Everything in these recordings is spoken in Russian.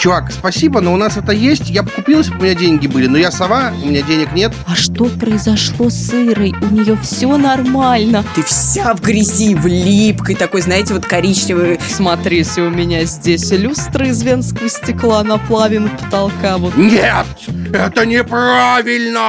Чувак, спасибо, но у нас это есть. Я бы купил, если бы у меня деньги были. Но я сова, у меня денег нет. А что произошло с Ирой? У нее все нормально. Ты вся в грязи, в липкой, такой, знаете, вот коричневый. Смотрите, у меня здесь люстра из венского стекла наплавина потолка. Вот. Нет, это неправильно!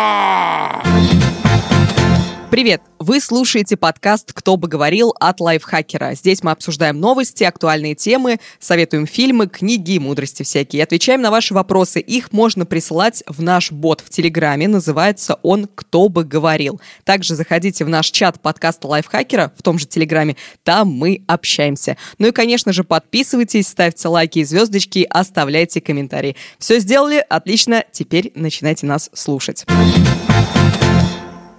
Привет! Вы слушаете подкаст «Кто бы говорил» от Лайфхакера. Здесь мы обсуждаем новости, актуальные темы, советуем фильмы, книги и мудрости всякие. Отвечаем на ваши вопросы. Их можно присылать в наш бот в Телеграме. Называется он «Кто бы говорил». Также заходите в наш чат подкаста Лайфхакера в том же Телеграме. Там мы общаемся. Ну и, конечно же, подписывайтесь, ставьте лайки и звездочки, оставляйте комментарии. Все сделали? Отлично. Теперь начинайте нас слушать.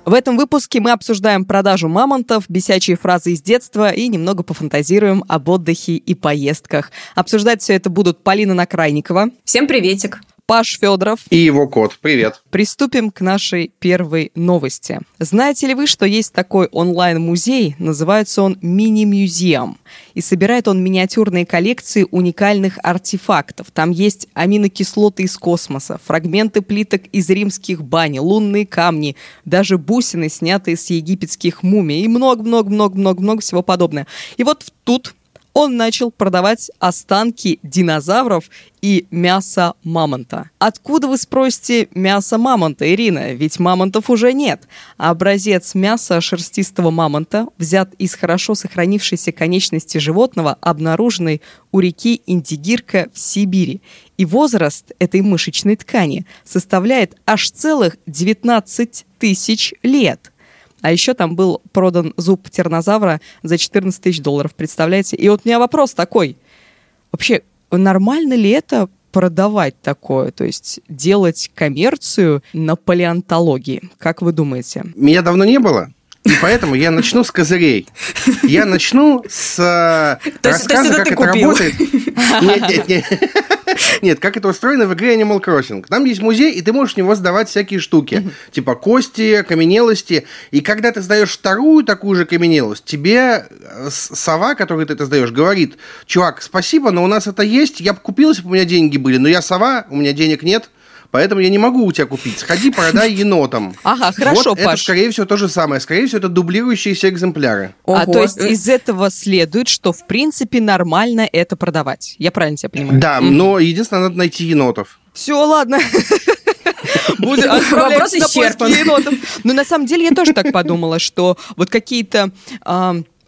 В этом выпуске мы обсуждаем продажу мамонтов, бесячие фразы из детства и немного пофантазируем об отдыхе и поездках. Обсуждать все это будут Полина Накрайникова. Всем приветик. Паш Федоров. И его кот. Привет. Приступим к нашей первой новости. Знаете ли вы, что есть такой онлайн-музей? Называется он «Мини-мюзеум». И собирает он миниатюрные коллекции уникальных артефактов. Там есть аминокислоты из космоса, фрагменты плиток из римских бань, лунные камни, даже бусины, снятые с египетских мумий и много-много-много-много-много всего подобного. И вот тут он начал продавать останки динозавров и мясо мамонта. Откуда, вы спросите, мясо мамонта, Ирина? Ведь мамонтов уже нет. Образец мяса шерстистого мамонта взят из хорошо сохранившейся конечности животного, обнаруженной у реки Индигирка в Сибири. И возраст этой мышечной ткани составляет аж целых 19 тысяч лет. А еще там был продан зуб тернозавра за 14 тысяч долларов, представляете? И вот у меня вопрос такой. Вообще, нормально ли это продавать такое, то есть делать коммерцию на палеонтологии? Как вы думаете? Меня давно не было, и поэтому я начну с козырей. Я начну с э, рассказа, как это работает. Нет, нет, нет. Нет, как это устроено в игре Animal Crossing. Там есть музей, и ты можешь в него сдавать всякие штуки. Типа кости, каменелости. И когда ты сдаешь вторую такую же каменелость, тебе э, сова, которой ты это сдаешь, говорит, чувак, спасибо, но у нас это есть, я бы купил, если бы у меня деньги были, но я сова, у меня денег нет, Поэтому я не могу у тебя купить. Сходи, продай енотам. Ага, хорошо, вот Паш. это, скорее всего, то же самое. Скорее всего, это дублирующиеся экземпляры. Ого. А то есть из этого следует, что в принципе нормально это продавать. Я правильно тебя понимаю? Да, но единственное, надо найти енотов. Все, ладно. Будет Вопрос исчерпан. Но на самом деле я тоже так подумала, что вот какие-то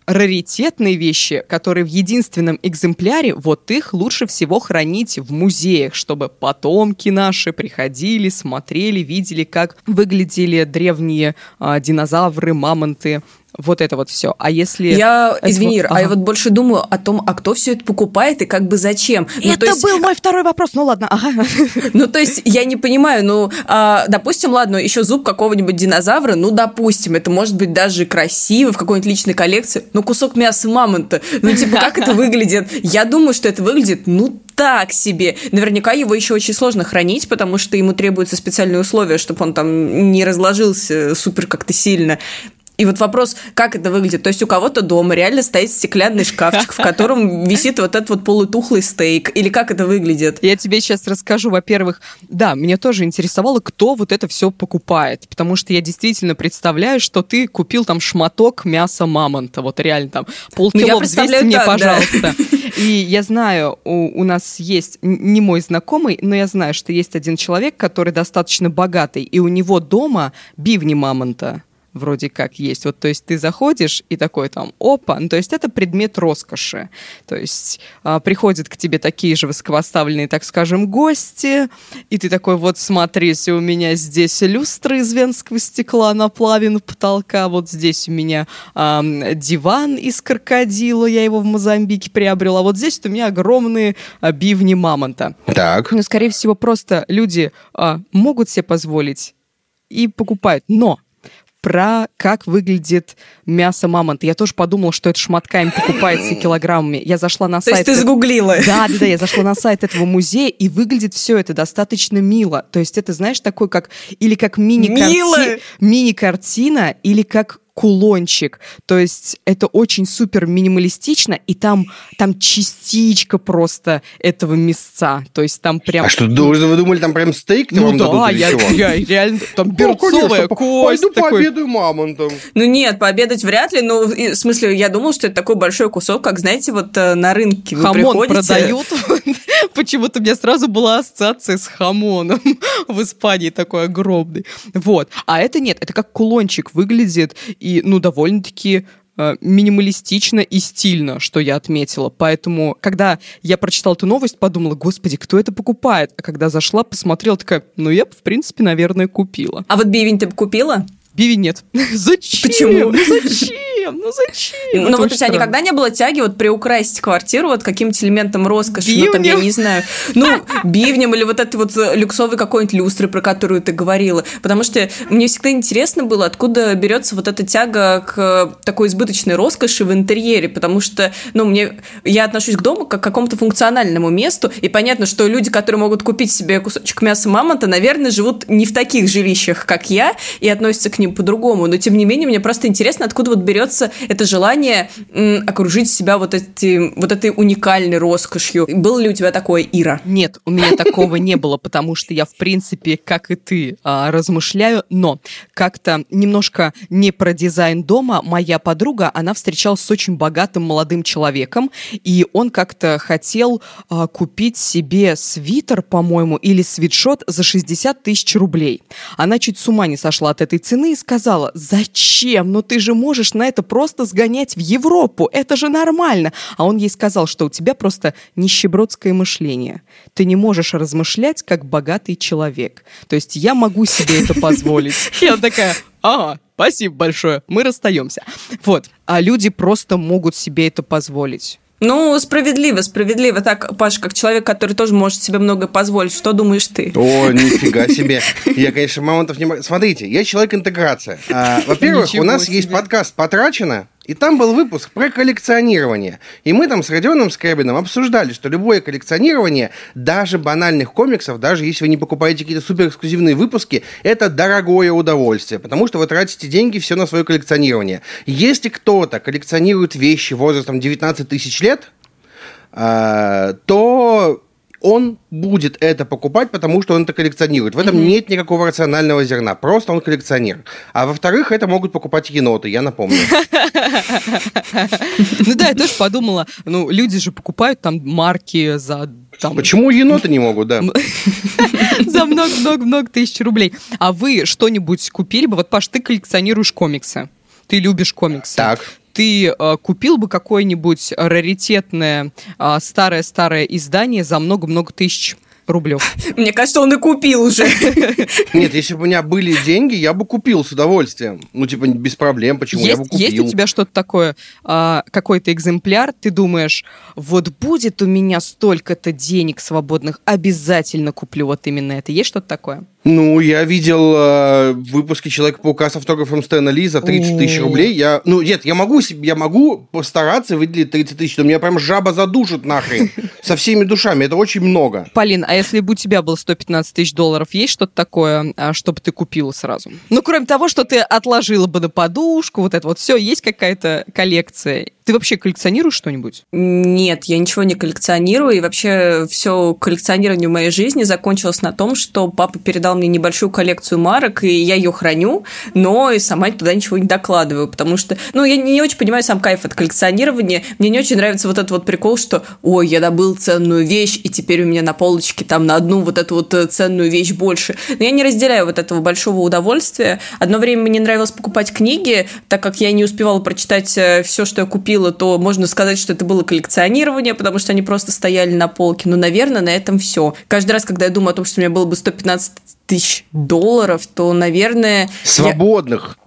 раритетные вещи, которые в единственном экземпляре, вот их лучше всего хранить в музеях, чтобы потомки наши приходили, смотрели, видели, как выглядели древние э, динозавры, мамонты, вот это вот все. А если... Я, извини, ага. а я вот больше думаю о том, а кто все это покупает и как бы зачем. Ну, это есть... был мой второй вопрос, ну ладно, ага. Ну, то есть, я не понимаю, ну, а, допустим, ладно, еще зуб какого-нибудь динозавра, ну, допустим, это может быть даже красиво в какой-нибудь личной коллекции, но кусок мяса мамонта, ну, типа, как это выглядит? Я думаю, что это выглядит, ну, так себе. Наверняка его еще очень сложно хранить, потому что ему требуются специальные условия, чтобы он там не разложился супер как-то сильно. И вот вопрос, как это выглядит? То есть у кого-то дома реально стоит стеклянный шкафчик, в котором висит вот этот вот полутухлый стейк? Или как это выглядит? Я тебе сейчас расскажу. Во-первых, да, меня тоже интересовало, кто вот это все покупает. Потому что я действительно представляю, что ты купил там шматок мяса мамонта. Вот реально там полкило ну, взвесьте мне, так, пожалуйста. Да. И я знаю, у, у нас есть, не мой знакомый, но я знаю, что есть один человек, который достаточно богатый, и у него дома бивни мамонта вроде как есть. Вот, то есть ты заходишь и такой там, опа, ну, то есть это предмет роскоши. То есть а, приходят к тебе такие же высокопоставленные, так скажем, гости, и ты такой, вот смотрите, у меня здесь люстра из венского стекла наплавин потолка, вот здесь у меня а, диван из крокодила, я его в Мозамбике приобрела, вот здесь у меня огромные а, бивни мамонта. Так. Ну, скорее всего, просто люди а, могут себе позволить и покупают, но про как выглядит мясо мамонта. Я тоже подумала, что это шматками покупается килограммами. Я зашла на сайт... То есть ты загуглила? Да, да, да, я зашла на сайт этого музея, и выглядит все это достаточно мило. То есть это, знаешь, такой как... Или как мини-картина, мини-картина или как кулончик. То есть это очень супер минималистично, и там, там частичка просто этого мясца. То есть там прям... А что, вы думали, там прям стейк ну, да, я, я реально... Там берцовая ну, кость. Пойду такой... пообедаю мамонтом. Ну нет, пообедать вряд ли, но в смысле, я думал, что это такой большой кусок, как, знаете, вот э, на рынке вы Хамон приходите... продают. Почему-то у меня сразу была ассоциация с хамоном в Испании такой огромный. Вот. А это нет, это как кулончик выглядит, и, ну, довольно-таки э, минималистично и стильно, что я отметила. Поэтому, когда я прочитала эту новость, подумала, господи, кто это покупает? А когда зашла, посмотрела, такая, ну, я в принципе, наверное, купила. А вот бивень ты бы купила? Биви нет. Зачем? Почему? Ну зачем? Ну зачем? Ну вот у тебя никогда не было тяги вот приукрасить квартиру вот каким-то элементом роскоши? Бивнем? Ну там, я не знаю. Ну, бивнем или вот этой вот люксовой какой-нибудь люстры, про которую ты говорила. Потому что мне всегда интересно было, откуда берется вот эта тяга к такой избыточной роскоши в интерьере. Потому что, ну, мне... Я отношусь к дому как к какому-то функциональному месту. И понятно, что люди, которые могут купить себе кусочек мяса мамонта, наверное, живут не в таких жилищах, как я, и относятся к ним по-другому. Но, тем не менее, мне просто интересно, откуда вот берется это желание м, окружить себя вот, эти, вот этой уникальной роскошью. Было ли у тебя такое, Ира? Нет, у меня такого не было, потому что я, в принципе, как и ты, а, размышляю, но как-то немножко не про дизайн дома. Моя подруга, она встречалась с очень богатым молодым человеком, и он как-то хотел а, купить себе свитер, по-моему, или свитшот за 60 тысяч рублей. Она чуть с ума не сошла от этой цены и сказала, зачем? Ну ты же можешь на это просто сгонять в Европу, это же нормально. А он ей сказал, что у тебя просто нищебродское мышление. Ты не можешь размышлять как богатый человек. То есть я могу себе это позволить. Я такая, ага, спасибо большое, мы расстаемся. Вот, а люди просто могут себе это позволить. Ну, справедливо, справедливо. Так, Паша, как человек, который тоже может себе много позволить, что думаешь ты? О, нифига себе. Я, конечно, мамонтов не могу. Смотрите, я человек интеграция. А, во-первых, у нас есть подкаст «Потрачено», и там был выпуск про коллекционирование. И мы там с Родионом Скрябиным обсуждали, что любое коллекционирование, даже банальных комиксов, даже если вы не покупаете какие-то супер эксклюзивные выпуски, это дорогое удовольствие, потому что вы тратите деньги все на свое коллекционирование. Если кто-то коллекционирует вещи возрастом 19 тысяч лет, а, то он будет это покупать, потому что он это коллекционирует. В этом mm-hmm. нет никакого рационального зерна. Просто он коллекционер. А во-вторых, это могут покупать еноты, я напомню. Ну да, я тоже подумала, ну люди же покупают там марки за там... Почему еноты не могут, да? За много-много-много тысяч рублей. А вы что-нибудь купили бы? Вот, Паш, ты коллекционируешь комиксы. Ты любишь комиксы. Так ты э, купил бы какое-нибудь раритетное э, старое-старое издание за много-много тысяч рублев. Мне кажется, он и купил уже. Нет, если бы у меня были деньги, я бы купил с удовольствием. Ну, типа, без проблем, почему есть, я бы купил. Есть у тебя что-то такое, а, какой-то экземпляр, ты думаешь, вот будет у меня столько-то денег свободных, обязательно куплю вот именно это. Есть что-то такое? Ну, я видел э, выпуски Человека-паука с автографом Стэна Ли за 30 тысяч рублей. Я, ну, нет, я могу, я могу постараться выделить 30 тысяч, но меня прям жаба задушит нахрен. Со всеми душами. Это очень много. Полин, а если бы у тебя было 115 тысяч долларов, есть что-то такое, а, чтобы ты купила сразу? Ну, кроме того, что ты отложила бы на подушку, вот это вот все, есть какая-то коллекция? Ты вообще коллекционируешь что-нибудь? Нет, я ничего не коллекционирую. И вообще все коллекционирование в моей жизни закончилось на том, что папа передал мне небольшую коллекцию марок, и я ее храню, но и сама туда ничего не докладываю, потому что, ну, я не очень понимаю сам кайф от коллекционирования. Мне не очень нравится вот этот вот прикол, что, ой, я добыл ценную вещь, и теперь у меня на полочке там на одну вот эту вот э, ценную вещь больше. Но я не разделяю вот этого большого удовольствия. Одно время мне нравилось покупать книги, так как я не успевала прочитать э, все, что я купила, то можно сказать, что это было коллекционирование, потому что они просто стояли на полке. Но, наверное, на этом все. Каждый раз, когда я думаю о том, что у меня было бы 115 тысяч долларов, то, наверное... Свободных.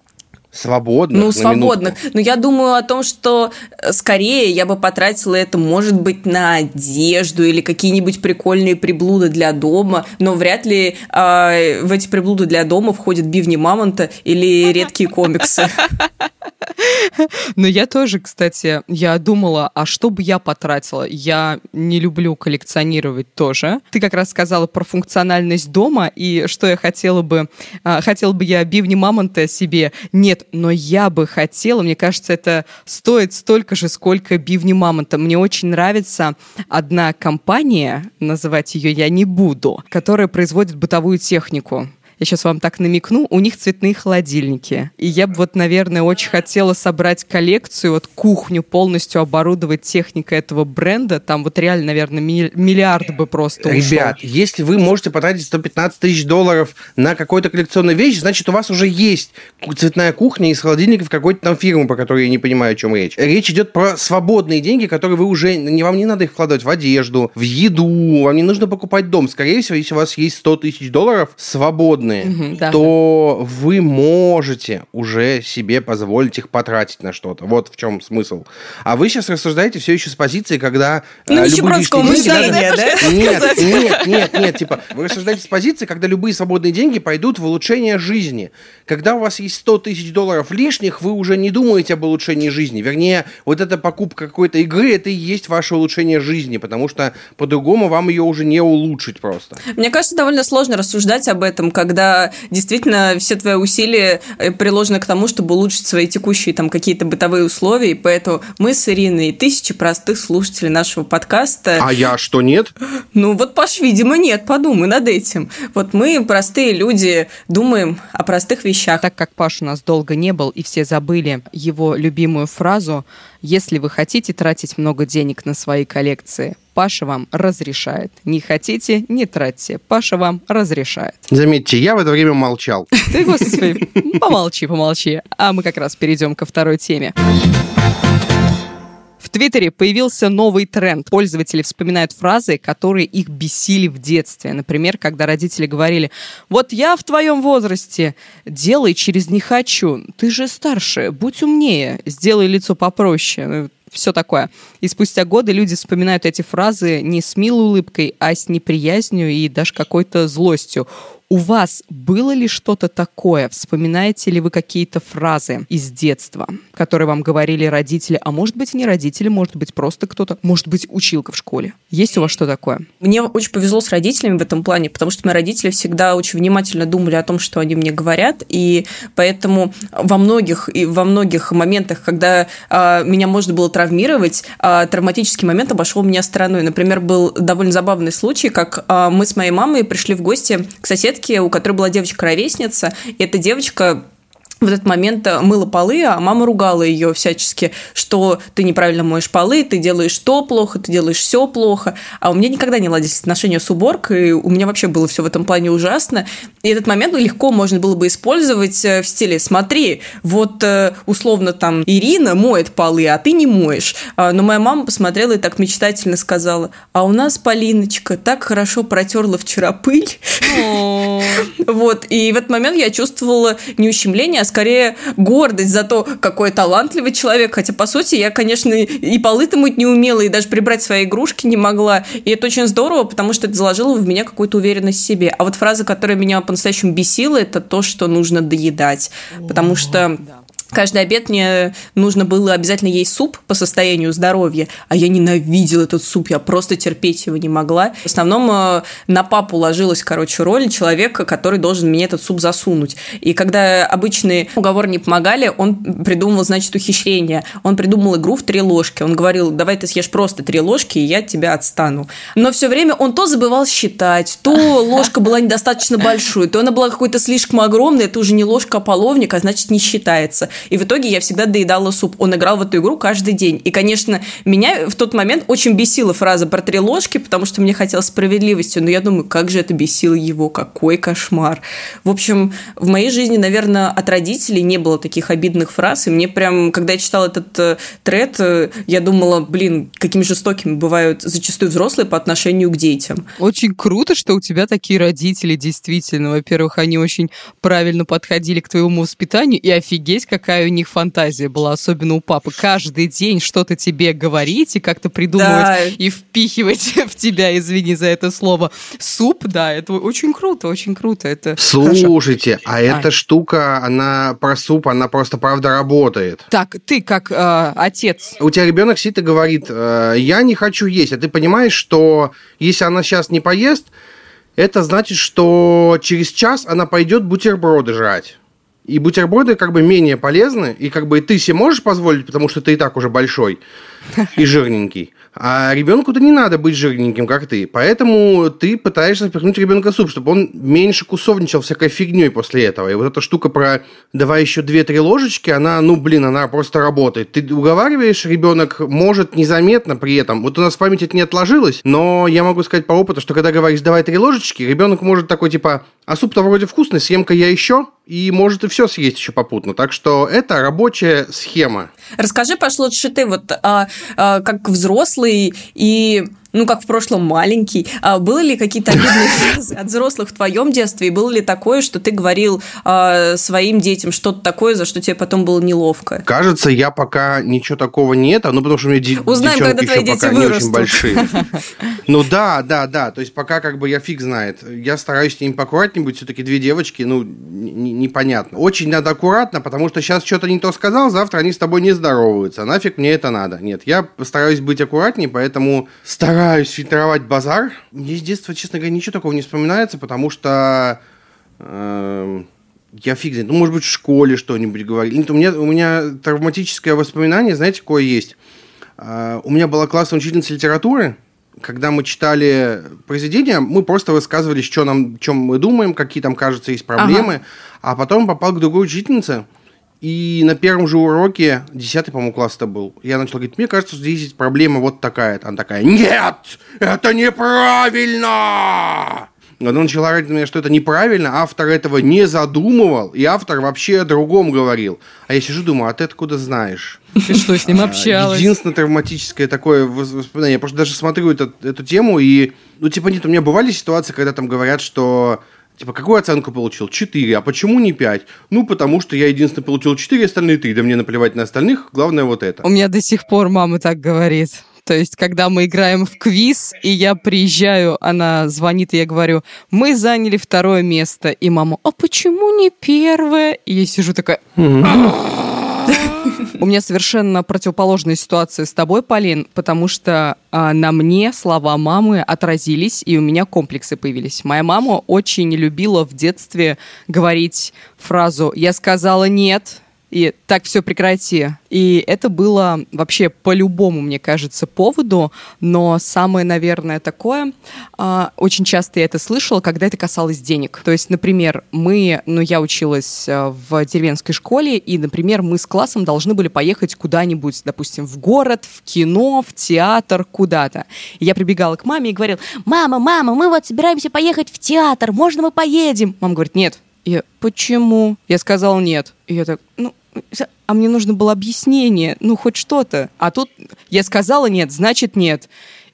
Свободных. Ну, свободных. Но я думаю о том, что э, скорее я бы потратила это, может быть, на одежду или какие-нибудь прикольные приблуды для дома, но вряд ли э, в эти приблуды для дома входят бивни мамонта или редкие комиксы. Но я тоже, кстати, я думала, а что бы я потратила? Я не люблю коллекционировать тоже. Ты как раз сказала про функциональность дома, и что я хотела бы... А, хотела бы я бивни мамонта себе? Нет, но я бы хотела, мне кажется, это стоит столько же, сколько бивни мамонта. Мне очень нравится одна компания, называть ее я не буду, которая производит бытовую технику я сейчас вам так намекну, у них цветные холодильники. И я бы вот, наверное, очень хотела собрать коллекцию, вот кухню полностью оборудовать техникой этого бренда. Там вот реально, наверное, миллиард бы просто ушел. Ребят, если вы можете потратить 115 тысяч долларов на какую-то коллекционную вещь, значит, у вас уже есть цветная кухня из холодильников какой-то там фирмы, по которой я не понимаю, о чем речь. Речь идет про свободные деньги, которые вы уже... Не, вам не надо их вкладывать в одежду, в еду, вам не нужно покупать дом. Скорее всего, если у вас есть 100 тысяч долларов свободные свободные, угу, да, то да. вы можете уже себе позволить их потратить на что-то. Вот в чем смысл. А вы сейчас рассуждаете все еще с позиции, когда э, ну, любые лишние мышления, да? Нет, нет, нет, нет, типа, вы рассуждаете с позиции, когда любые свободные деньги пойдут в улучшение жизни. Когда у вас есть 100 тысяч долларов лишних, вы уже не думаете об улучшении жизни. Вернее, вот эта покупка какой-то игры, это и есть ваше улучшение жизни, потому что по-другому вам ее уже не улучшить просто. Мне кажется, довольно сложно рассуждать об этом, когда когда действительно все твои усилия э, приложены к тому, чтобы улучшить свои текущие там какие-то бытовые условия, и поэтому мы с Ириной тысячи простых слушателей нашего подкаста. А я что, нет? Ну вот, Паш, видимо, нет, подумай над этим. Вот мы, простые люди, думаем о простых вещах. Так как Паш у нас долго не был, и все забыли его любимую фразу «Если вы хотите тратить много денег на свои коллекции, Паша вам разрешает. Не хотите, не тратьте. Паша вам разрешает. Заметьте, я в это время молчал. Ты, господи, помолчи, помолчи. А мы как раз перейдем ко второй теме. В Твиттере появился новый тренд. Пользователи вспоминают фразы, которые их бесили в детстве. Например, когда родители говорили, вот я в твоем возрасте, делай через «не хочу». Ты же старше, будь умнее, сделай лицо попроще все такое. И спустя годы люди вспоминают эти фразы не с милой улыбкой, а с неприязнью и даже какой-то злостью. У вас было ли что-то такое? Вспоминаете ли вы какие-то фразы из детства, которые вам говорили родители, а может быть не родители, может быть просто кто-то, может быть училка в школе? Есть у вас что такое? Мне очень повезло с родителями в этом плане, потому что мои родители всегда очень внимательно думали о том, что они мне говорят, и поэтому во многих и во многих моментах, когда а, меня можно было травмировать, а, травматический момент обошел меня стороной. Например, был довольно забавный случай, как а, мы с моей мамой пришли в гости к соседке соседки, у которой была девочка-ровесница, и эта девочка в этот момент э, мыла полы, а мама ругала ее всячески, что ты неправильно моешь полы, ты делаешь то плохо, ты делаешь все плохо. А у меня никогда не ладились отношения с уборкой, у меня вообще было все в этом плане ужасно. И этот момент легко можно было бы использовать э, в стиле «смотри, вот э, условно там Ирина моет полы, а ты не моешь». А, но моя мама посмотрела и так мечтательно сказала «а у нас Полиночка так хорошо протерла вчера пыль». Вот, и в этот момент я чувствовала не ущемление, а скорее гордость за то, какой талантливый человек. Хотя, по сути, я, конечно, и полы-то мыть не умела, и даже прибрать свои игрушки не могла. И это очень здорово, потому что это заложило в меня какую-то уверенность в себе. А вот фраза, которая меня по-настоящему бесила, это то, что нужно доедать. Потому что... Да Каждый обед мне нужно было обязательно есть суп по состоянию здоровья, а я ненавидела этот суп, я просто терпеть его не могла. В основном э, на папу ложилась, короче, роль человека, который должен мне этот суп засунуть. И когда обычные уговоры не помогали, он придумал, значит, ухищрение. Он придумал игру в три ложки. Он говорил, давай ты съешь просто три ложки, и я от тебя отстану. Но все время он то забывал считать, то ложка была недостаточно большой, то она была какой-то слишком огромной, это уже не ложка, а половник, а значит, не считается. И в итоге я всегда доедала суп. Он играл в эту игру каждый день. И, конечно, меня в тот момент очень бесила фраза про три ложки, потому что мне хотелось справедливости. Но я думаю, как же это бесило его, какой кошмар. В общем, в моей жизни, наверное, от родителей не было таких обидных фраз. И мне прям, когда я читала этот э, тред, э, я думала, блин, какими жестокими бывают зачастую взрослые по отношению к детям. Очень круто, что у тебя такие родители, действительно. Во-первых, они очень правильно подходили к твоему воспитанию, и офигеть, как какая у них фантазия была, особенно у папы. Каждый день что-то тебе говорить и как-то придумывать да. и впихивать в тебя, извини за это слово, суп, да, это очень круто, очень круто. Это Слушайте, хорошо. а эта штука, она про суп, она просто правда работает. Так, ты как э, отец. У тебя ребенок сидит и говорит, э, я не хочу есть, а ты понимаешь, что если она сейчас не поест, это значит, что через час она пойдет бутерброды жрать. И бутерброды как бы менее полезны, и как бы ты себе можешь позволить, потому что ты и так уже большой и жирненький. А ребенку-то не надо быть жирненьким, как ты. Поэтому ты пытаешься впихнуть ребенка суп, чтобы он меньше кусовничал всякой фигней после этого. И вот эта штука про давай еще две-три ложечки, она, ну, блин, она просто работает. Ты уговариваешь, ребенок может незаметно при этом. Вот у нас в памяти это не отложилось, но я могу сказать по опыту, что когда говоришь давай три ложечки, ребенок может такой типа, а суп-то вроде вкусный, съем-ка я еще, и может и все съесть еще попутно. Так что это рабочая схема. Расскажи, пошло лучше ты, вот а, а, как взрослый и ну, как в прошлом маленький. А было ли какие-то обидные фразы от взрослых в твоем детстве? И было ли такое, что ты говорил а, своим детям что-то такое, за что тебе потом было неловко? Кажется, я пока ничего такого нет, ну, потому что у меня Узнаем, когда твои дети пока вырастут. не очень большие. Ну, да, да, да. То есть, пока как бы я фиг знает. Я стараюсь с ними поаккуратнее быть. Все-таки две девочки, ну, непонятно. Очень надо аккуратно, потому что сейчас что-то не то сказал, завтра они с тобой не здороваются. Нафиг мне это надо? Нет, я постараюсь быть аккуратнее, поэтому стараюсь стараюсь фильтровать базар. Мне с детства, честно говоря, ничего такого не вспоминается, потому что э, я фиг знает. Ну, может быть, в школе что-нибудь говорили. Нет, у меня, у меня травматическое воспоминание, знаете, какое есть? Э, у меня была классная учительница литературы, когда мы читали произведения, мы просто высказывались, что нам, чем мы думаем, какие там, кажется, есть проблемы. Ага. А потом попал к другой учительнице, и на первом же уроке, 10 по-моему, класс это был, я начал говорить, мне кажется, здесь проблема вот такая. Она такая, нет, это неправильно! Она начала говорить мне, что это неправильно, автор этого не задумывал, и автор вообще о другом говорил. А я сижу, думаю, а ты откуда знаешь? Ты что, с ним общалась? Единственное травматическое такое воспоминание. Я просто даже смотрю эту, эту тему, и, ну, типа, нет, у меня бывали ситуации, когда там говорят, что Типа, какую оценку получил? 4. А почему не 5? Ну, потому что я единственный получил 4, остальные 3. Да мне наплевать на остальных, главное вот это. У меня до сих пор мама так говорит. То есть, когда мы играем в квиз, и я приезжаю, она звонит, и я говорю, мы заняли второе место. И мама, а почему не первое? И я сижу такая... У меня совершенно противоположная ситуация с тобой, Полин, потому что а, на мне слова мамы отразились, и у меня комплексы появились. Моя мама очень любила в детстве говорить фразу «я сказала нет», и так все прекрати. И это было вообще по любому, мне кажется, поводу, но самое, наверное, такое, э, очень часто я это слышала, когда это касалось денег. То есть, например, мы, ну, я училась э, в деревенской школе, и, например, мы с классом должны были поехать куда-нибудь, допустим, в город, в кино, в театр, куда-то. И я прибегала к маме и говорила, мама, мама, мы вот собираемся поехать в театр, можно мы поедем? Мама говорит, нет. И почему? Я сказала нет. И я так, ну, а мне нужно было объяснение, ну, хоть что-то. А тут я сказала нет, значит нет.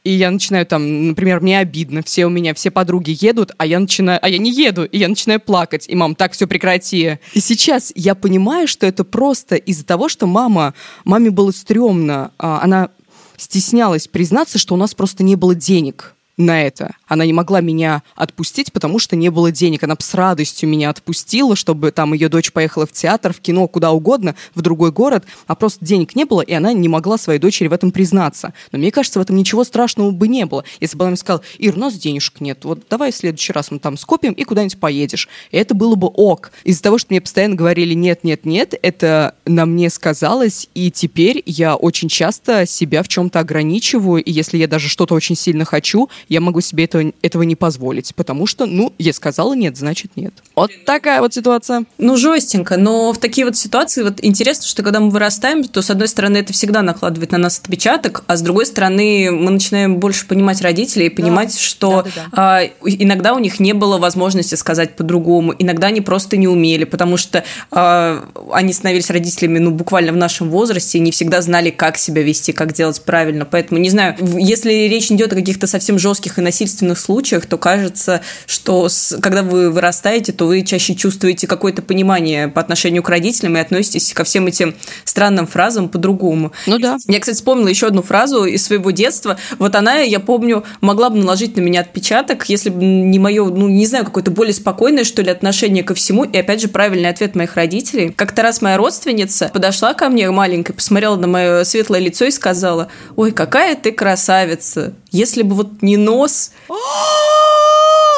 И я начинаю там, например, мне обидно, все у меня, все подруги едут, а я начинаю, а я не еду, и я начинаю плакать. И мам, так все прекрати. И сейчас я понимаю, что это просто из-за того, что мама, маме было стрёмно, а, она стеснялась признаться, что у нас просто не было денег на это. Она не могла меня отпустить, потому что не было денег. Она с радостью меня отпустила, чтобы там ее дочь поехала в театр, в кино, куда угодно, в другой город, а просто денег не было, и она не могла своей дочери в этом признаться. Но мне кажется, в этом ничего страшного бы не было. Если бы она мне сказала, Ир, у нас денежек нет, вот давай в следующий раз мы там скопим и куда-нибудь поедешь. И это было бы ок. Из-за того, что мне постоянно говорили нет, нет, нет, это на мне сказалось, и теперь я очень часто себя в чем-то ограничиваю, и если я даже что-то очень сильно хочу, я могу себе этого, этого не позволить, потому что, ну, я сказала нет, значит нет. Вот такая вот ситуация. Ну, жестенько, но в такие вот ситуации вот интересно, что когда мы вырастаем, то, с одной стороны, это всегда накладывает на нас отпечаток, а с другой стороны, мы начинаем больше понимать родителей и понимать, да. что да, да, да. А, иногда у них не было возможности сказать по-другому, иногда они просто не умели, потому что а, они становились родителями, ну, буквально в нашем возрасте, и не всегда знали, как себя вести, как делать правильно. Поэтому, не знаю, если речь идет о каких-то совсем жестких жестких и насильственных случаях, то кажется, что с, когда вы вырастаете, то вы чаще чувствуете какое-то понимание по отношению к родителям и относитесь ко всем этим странным фразам по-другому. Ну да. Я, кстати, вспомнила еще одну фразу из своего детства. Вот она, я помню, могла бы наложить на меня отпечаток, если бы не мое, ну, не знаю, какое-то более спокойное, что ли, отношение ко всему. И опять же, правильный ответ моих родителей. Как-то раз моя родственница подошла ко мне маленькая, посмотрела на мое светлое лицо и сказала, ой, какая ты красавица. Если бы вот не нос...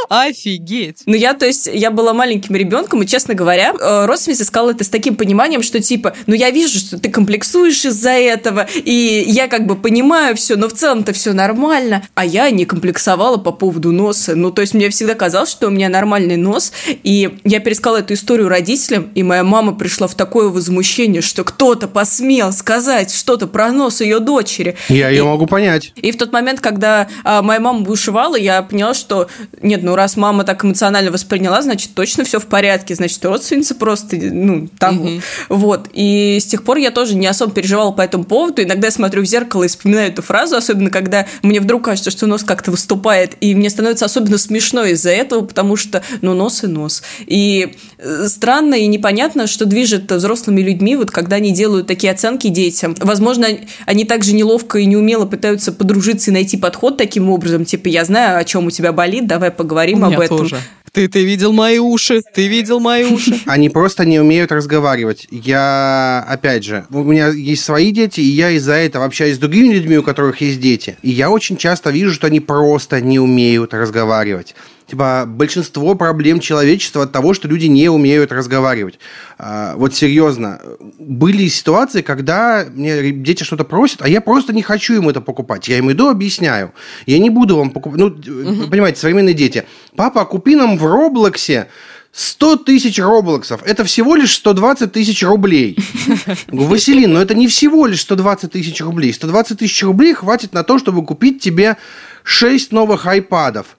Офигеть! Ну, я, то есть, я была маленьким ребенком, и, честно говоря, э, родственница сказала это с таким пониманием, что, типа, ну, я вижу, что ты комплексуешь из-за этого, и я как бы понимаю все, но в целом-то все нормально. А я не комплексовала по поводу носа. Ну, то есть, мне всегда казалось, что у меня нормальный нос, и я пересказала эту историю родителям, и моя мама пришла в такое возмущение, что кто-то посмел сказать что-то про нос ее дочери. Я и, ее могу понять. И в тот момент, когда а, моя мама бушевала, я поняла, что нет, ну раз мама так эмоционально восприняла, значит, точно все в порядке, значит, родственница просто, ну, там, угу. вот. И с тех пор я тоже не особо переживала по этому поводу. Иногда я смотрю в зеркало и вспоминаю эту фразу, особенно когда мне вдруг кажется, что нос как-то выступает, и мне становится особенно смешно из-за этого, потому что, ну, нос и нос. И э, странно и непонятно, что движет взрослыми людьми, вот когда они делают такие оценки детям. Возможно, они также неловко и неумело пытаются подружиться и найти подход таким образом, типа, я знаю, о чем у тебя болит, давай поговорим поговорим об этом. Тоже. Ты, ты видел мои уши? Ты видел мои уши? Они просто не умеют разговаривать. Я, опять же, у меня есть свои дети, и я из-за этого общаюсь с другими людьми, у которых есть дети. И я очень часто вижу, что они просто не умеют разговаривать типа, большинство проблем человечества от того, что люди не умеют разговаривать. А, вот серьезно, были ситуации, когда мне дети что-то просят, а я просто не хочу им это покупать. Я им иду, объясняю. Я не буду вам покупать. Ну, угу. понимаете, современные дети. Папа, купи нам в Роблоксе 100 тысяч роблоксов. Это всего лишь 120 тысяч рублей. Василин, но это не всего лишь 120 тысяч рублей. 120 тысяч рублей хватит на то, чтобы купить тебе 6 новых айпадов.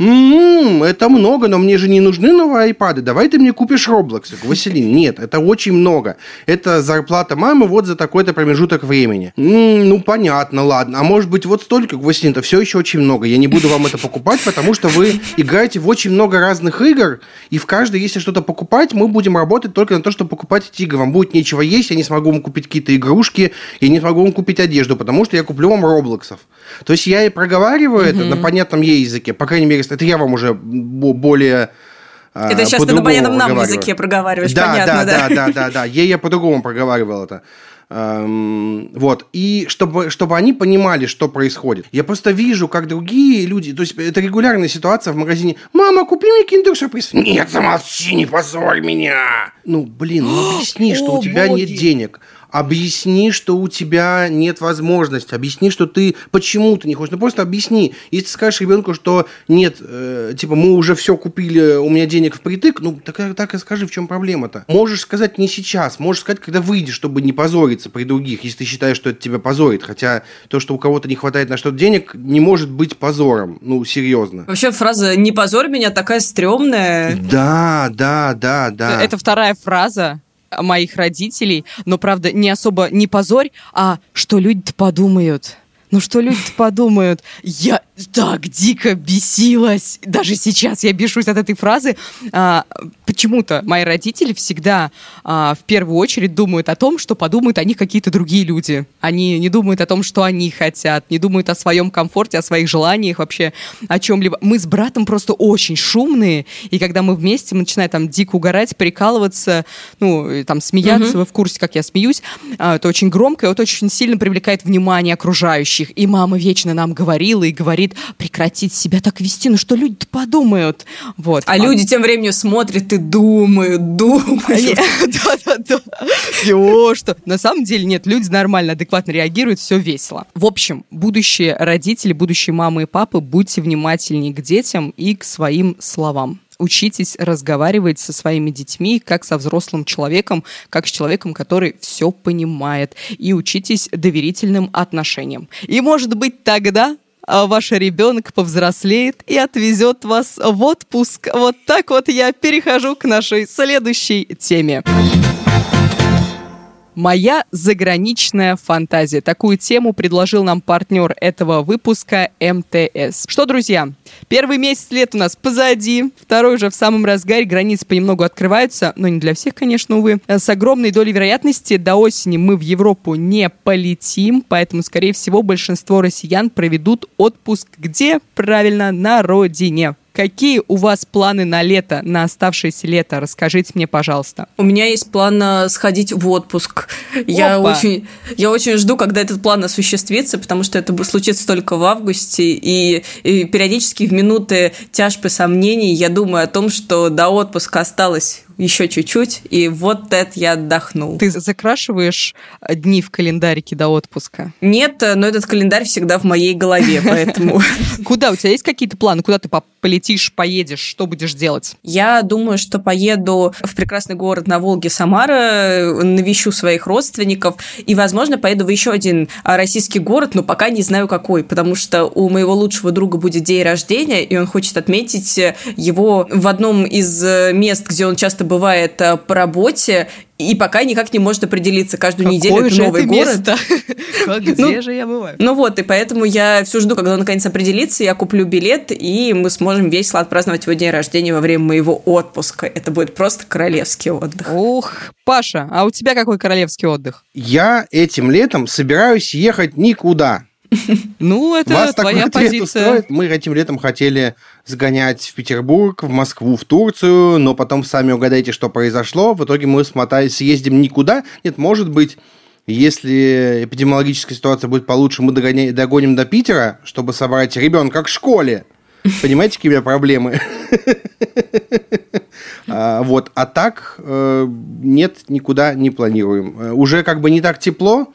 М-м, это много, но мне же не нужны новые айпады. Давай ты мне купишь Роблоксы. Василин, нет, это очень много. Это зарплата мамы вот за такой-то промежуток времени. М-м, ну, понятно, ладно. А может быть, вот столько, Василин, это все еще очень много. Я не буду вам это покупать, потому что вы играете в очень много разных игр, и в каждой, если что-то покупать, мы будем работать только на то, чтобы покупать эти игры. Вам будет нечего есть, я не смогу вам купить какие-то игрушки, я не смогу вам купить одежду, потому что я куплю вам Роблоксов. То есть я и проговариваю mm-hmm. это на понятном ей языке, по крайней мере, это я вам уже более а, это сейчас ты на понятном нам языке проговариваешь, да, понятно, да? Да, да, да, да, да. Ей я по-другому проговаривал это. Эм, вот. И чтобы, чтобы они понимали, что происходит. Я просто вижу, как другие люди... То есть, это регулярная ситуация в магазине. «Мама, купи мне киндер-сюрприз». «Нет, замолчи, не позорь меня!» Ну, блин, ну объясни, что у тебя нет денег объясни, что у тебя нет возможности, объясни, что ты почему ты не хочешь. Ну просто объясни. Если ты скажешь ребенку, что нет, э, типа мы уже все купили, у меня денег впритык, ну так, так и скажи, в чем проблема-то. Можешь сказать не сейчас, можешь сказать, когда выйдешь, чтобы не позориться при других, если ты считаешь, что это тебя позорит. Хотя то, что у кого-то не хватает на что-то денег, не может быть позором. Ну, серьезно. Вообще фраза «не позорь меня» такая стрёмная. Да, да, да, да. Это вторая фраза моих родителей, но, правда, не особо не позорь, а что люди подумают. Ну что люди подумают? Я так дико бесилась. Даже сейчас я бешусь от этой фразы. А, почему-то мои родители всегда а, в первую очередь думают о том, что подумают о них какие-то другие люди. Они не думают о том, что они хотят, не думают о своем комфорте, о своих желаниях, вообще о чем-либо. Мы с братом просто очень шумные, и когда мы вместе, мы начинаем там дико угорать, прикалываться, ну, там смеяться, угу. вы в курсе, как я смеюсь, а, это очень громко, и это очень сильно привлекает внимание окружающих. И мама вечно нам говорила и говорит, прекратить себя так вести, ну что люди подумают. Вот. А, а люди тем временем смотрят и думают, думают. Да-да-да. Что? На самом деле нет, люди нормально, адекватно реагируют, все весело. В общем, будущие родители, будущие мамы и папы, будьте внимательнее к детям и к своим словам учитесь разговаривать со своими детьми как со взрослым человеком, как с человеком, который все понимает. И учитесь доверительным отношениям. И, может быть, тогда а ваш ребенок повзрослеет и отвезет вас в отпуск. Вот так вот я перехожу к нашей следующей теме. Моя заграничная фантазия. Такую тему предложил нам партнер этого выпуска МТС. Что, друзья, первый месяц лет у нас позади, второй уже в самом разгаре, границы понемногу открываются, но не для всех, конечно, увы. С огромной долей вероятности до осени мы в Европу не полетим, поэтому, скорее всего, большинство россиян проведут отпуск где? Правильно, на родине. Какие у вас планы на лето, на оставшееся лето? Расскажите мне, пожалуйста. У меня есть план э, сходить в отпуск. Я очень, я очень жду, когда этот план осуществится, потому что это случится только в августе. И, и периодически в минуты тяжбы сомнений я думаю о том, что до отпуска осталось еще чуть-чуть, и вот это я отдохнул. Ты закрашиваешь дни в календарике до отпуска? Нет, но этот календарь всегда в моей голове, поэтому... Куда? У тебя есть какие-то планы? Куда ты полетишь, поедешь? Что будешь делать? Я думаю, что поеду в прекрасный город на Волге Самара, навещу своих родственников, и, возможно, поеду в еще один российский город, но пока не знаю какой, потому что у моего лучшего друга будет день рождения, и он хочет отметить его в одном из мест, где он часто бывает э, по работе, и пока никак не может определиться. Каждую Какое неделю это новый это город. Где ну, же я бываю? Ну вот, и поэтому я все жду, когда он наконец определится, я куплю билет, и мы сможем весело отпраздновать его день рождения во время моего отпуска. Это будет просто королевский отдых. Ух, Паша, а у тебя какой королевский отдых? Я этим летом собираюсь ехать никуда. Ну, это Вас твоя позиция. Устроит? Мы этим летом хотели сгонять в Петербург, в Москву, в Турцию, но потом сами угадайте, что произошло. В итоге мы смотались, съездим никуда. Нет, может быть, если эпидемиологическая ситуация будет получше, мы догоним, догоним до Питера, чтобы собрать ребенка к школе. Понимаете, какие у меня проблемы? а, вот, а так э, нет, никуда не планируем. Э, уже как бы не так тепло,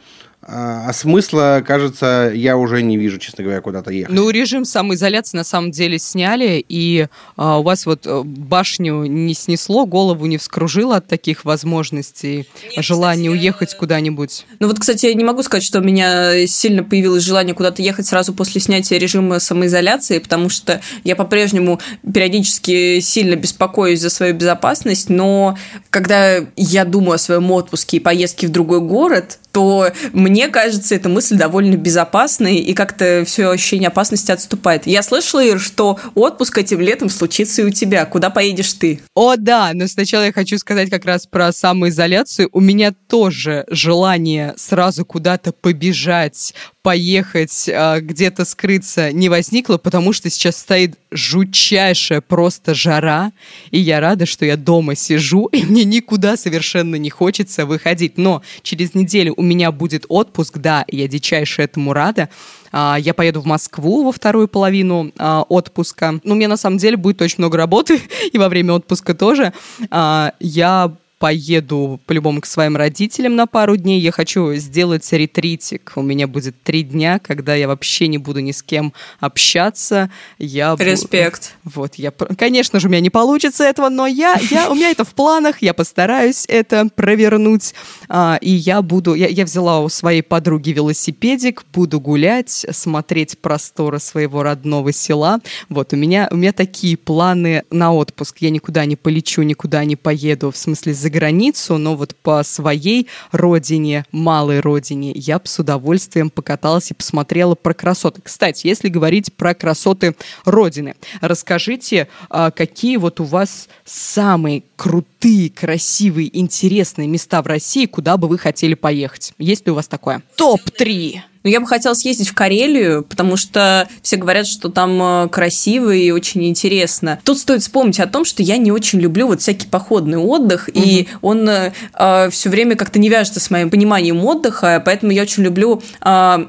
а, а смысла, кажется, я уже не вижу, честно говоря, куда-то ехать. Ну, режим самоизоляции на самом деле сняли, и а, у вас вот э, башню не снесло, голову не вскружило от таких возможностей, Нет, желание кстати, уехать я... куда-нибудь? Ну вот, кстати, я не могу сказать, что у меня сильно появилось желание куда-то ехать сразу после снятия режима самоизоляции, потому что я по-прежнему периодически сильно беспокоюсь за свою безопасность, но когда я думаю о своем отпуске и поездке в другой город, то мне кажется, эта мысль довольно безопасной, и как-то все ощущение опасности отступает. Я слышала, Ир, что отпуск этим летом случится и у тебя. Куда поедешь ты? О, да, но сначала я хочу сказать как раз про самоизоляцию. У меня тоже желание сразу куда-то побежать, поехать, а, где-то скрыться не возникло, потому что сейчас стоит жутчайшая просто жара, и я рада, что я дома сижу, и мне никуда совершенно не хочется выходить. Но через неделю у меня будет отпуск, да, я дичайше этому рада. А, я поеду в Москву во вторую половину а, отпуска. Ну, у меня на самом деле будет очень много работы, и во время отпуска тоже. Я поеду по-любому к своим родителям на пару дней. Я хочу сделать ретритик. У меня будет три дня, когда я вообще не буду ни с кем общаться. Я Респект. Бу... Вот, я... Конечно же, у меня не получится этого, но я, я... у меня это в планах, я постараюсь это провернуть. А, и я буду... Я, я взяла у своей подруги велосипедик, буду гулять, смотреть просторы своего родного села. Вот, у меня, у меня такие планы на отпуск. Я никуда не полечу, никуда не поеду, в смысле за границу, но вот по своей родине, малой родине, я бы с удовольствием покаталась и посмотрела про красоты. Кстати, если говорить про красоты родины, расскажите, а, какие вот у вас самые крутые, красивые, интересные места в России, куда бы вы хотели поехать? Есть ли у вас такое? Топ-3! Но я бы хотела съездить в Карелию, потому что все говорят, что там э, красиво и очень интересно. Тут стоит вспомнить о том, что я не очень люблю вот всякий походный отдых, угу. и он э, э все время как-то не вяжется с моим пониманием отдыха, поэтому я очень люблю э,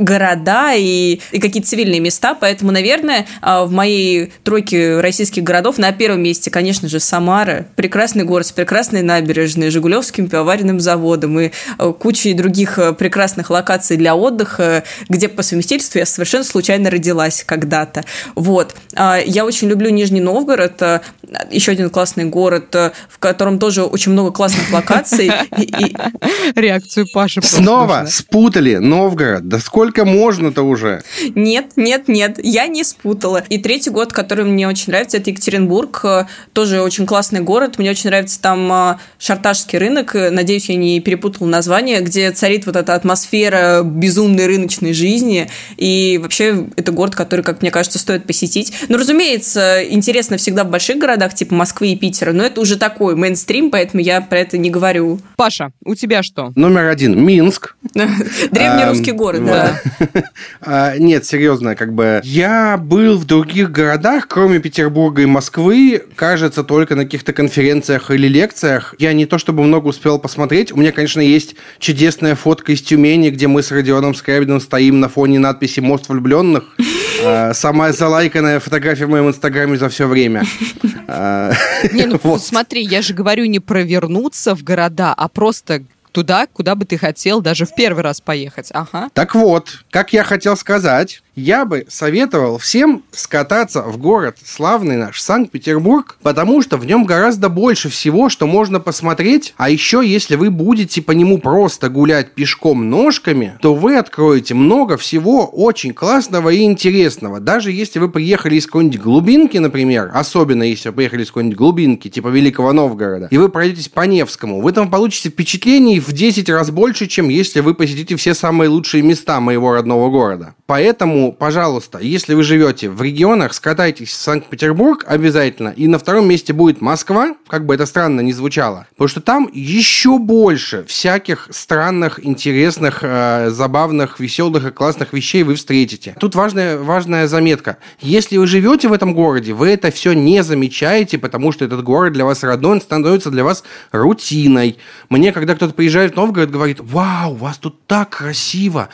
города и, и какие-то цивильные места, поэтому, наверное, а, в моей тройке российских городов на первом месте, конечно же, Самара, прекрасный город с прекрасной набережной, Жигулевским пивоваренным заводом и а, кучей других а, прекрасных локаций для отдыха, где по совместительству я совершенно случайно родилась когда-то. Вот. Я очень люблю Нижний Новгород, еще один классный город, в котором тоже очень много классных локаций. Реакцию Паши. Снова спутали Новгород. Да сколько сколько можно-то уже? Нет, нет, нет, я не спутала. И третий год, который мне очень нравится, это Екатеринбург. Тоже очень классный город. Мне очень нравится там а, Шарташский рынок. Надеюсь, я не перепутала название, где царит вот эта атмосфера безумной рыночной жизни. И вообще это город, который, как мне кажется, стоит посетить. Ну, разумеется, интересно всегда в больших городах, типа Москвы и Питера, но это уже такой мейнстрим, поэтому я про это не говорю. Паша, у тебя что? Номер один – Минск. Древний русский город, да. А, нет, серьезно, как бы я был в других городах, кроме Петербурга и Москвы, кажется, только на каких-то конференциях или лекциях. Я не то чтобы много успел посмотреть. У меня, конечно, есть чудесная фотка из Тюмени, где мы с Родионом Скрябиным стоим на фоне надписи «Мост влюбленных». А, самая залайканная фотография в моем инстаграме за все время. А, не, ну смотри, я же говорю не провернуться в города, а просто туда, куда бы ты хотел даже в первый раз поехать. Ага. Так вот, как я хотел сказать, я бы советовал всем скататься в город славный наш Санкт-Петербург, потому что в нем гораздо больше всего, что можно посмотреть. А еще, если вы будете по нему просто гулять пешком ножками, то вы откроете много всего очень классного и интересного. Даже если вы приехали из какой-нибудь глубинки, например, особенно если вы приехали из какой-нибудь глубинки, типа Великого Новгорода, и вы пройдетесь по Невскому, вы там получите впечатлений в 10 раз больше, чем если вы посетите все самые лучшие места моего родного города. Поэтому, пожалуйста, если вы живете в регионах, скатайтесь в Санкт-Петербург обязательно. И на втором месте будет Москва, как бы это странно не звучало. Потому что там еще больше всяких странных, интересных, э, забавных, веселых и классных вещей вы встретите. Тут важная, важная заметка. Если вы живете в этом городе, вы это все не замечаете, потому что этот город для вас родной, он становится для вас рутиной. Мне, когда кто-то приезжает в Новгород, говорит, вау, у вас тут так красиво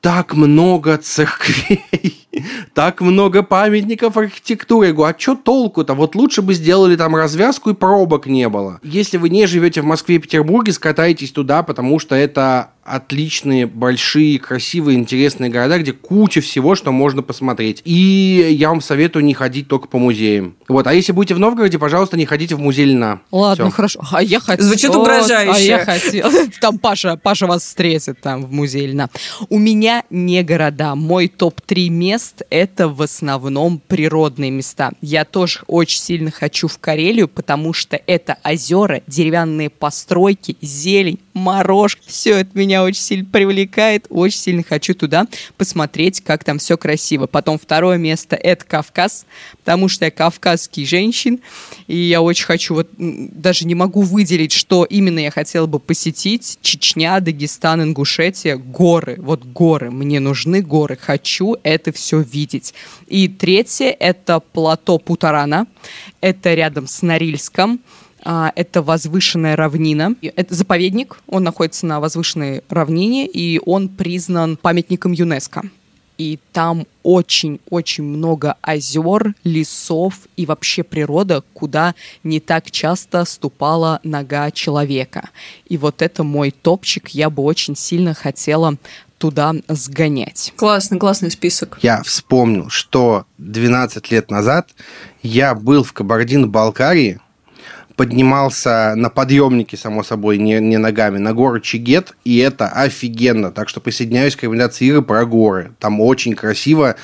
так много церквей, так много памятников архитектуры. Я говорю, а что толку-то? Вот лучше бы сделали там развязку и пробок не было. Если вы не живете в Москве и Петербурге, скатайтесь туда, потому что это отличные, большие, красивые, интересные города, где куча всего, что можно посмотреть. И я вам советую не ходить только по музеям. Вот, а если будете в Новгороде, пожалуйста, не ходите в музей льна. Ладно, Все. хорошо. А я хотел... Звучит угрожающе. А я хотел... Там Паша, Паша вас встретит там в музее льна. У меня не города. Мой топ-3 мест — это в основном природные места. Я тоже очень сильно хочу в Карелию, потому что это озера, деревянные постройки, зелень, морожка. Все это меня очень сильно привлекает, очень сильно хочу туда посмотреть, как там все красиво. Потом второе место — это Кавказ, потому что я кавказский женщин, и я очень хочу, вот даже не могу выделить, что именно я хотела бы посетить. Чечня, Дагестан, Ингушетия, горы, вот горы, мне нужны горы, хочу это все видеть. И третье — это плато Путарана, это рядом с Норильском, это возвышенная равнина. Это заповедник, он находится на возвышенной равнине, и он признан памятником ЮНЕСКО. И там очень-очень много озер, лесов и вообще природа, куда не так часто ступала нога человека. И вот это мой топчик, я бы очень сильно хотела туда сгонять. Классный, классный список. Я вспомнил, что 12 лет назад я был в Кабардино-Балкарии, поднимался на подъемнике, само собой, не, не ногами, на гору Чигет, и это офигенно. Так что присоединяюсь к рекомендации Иры про горы. Там очень красиво,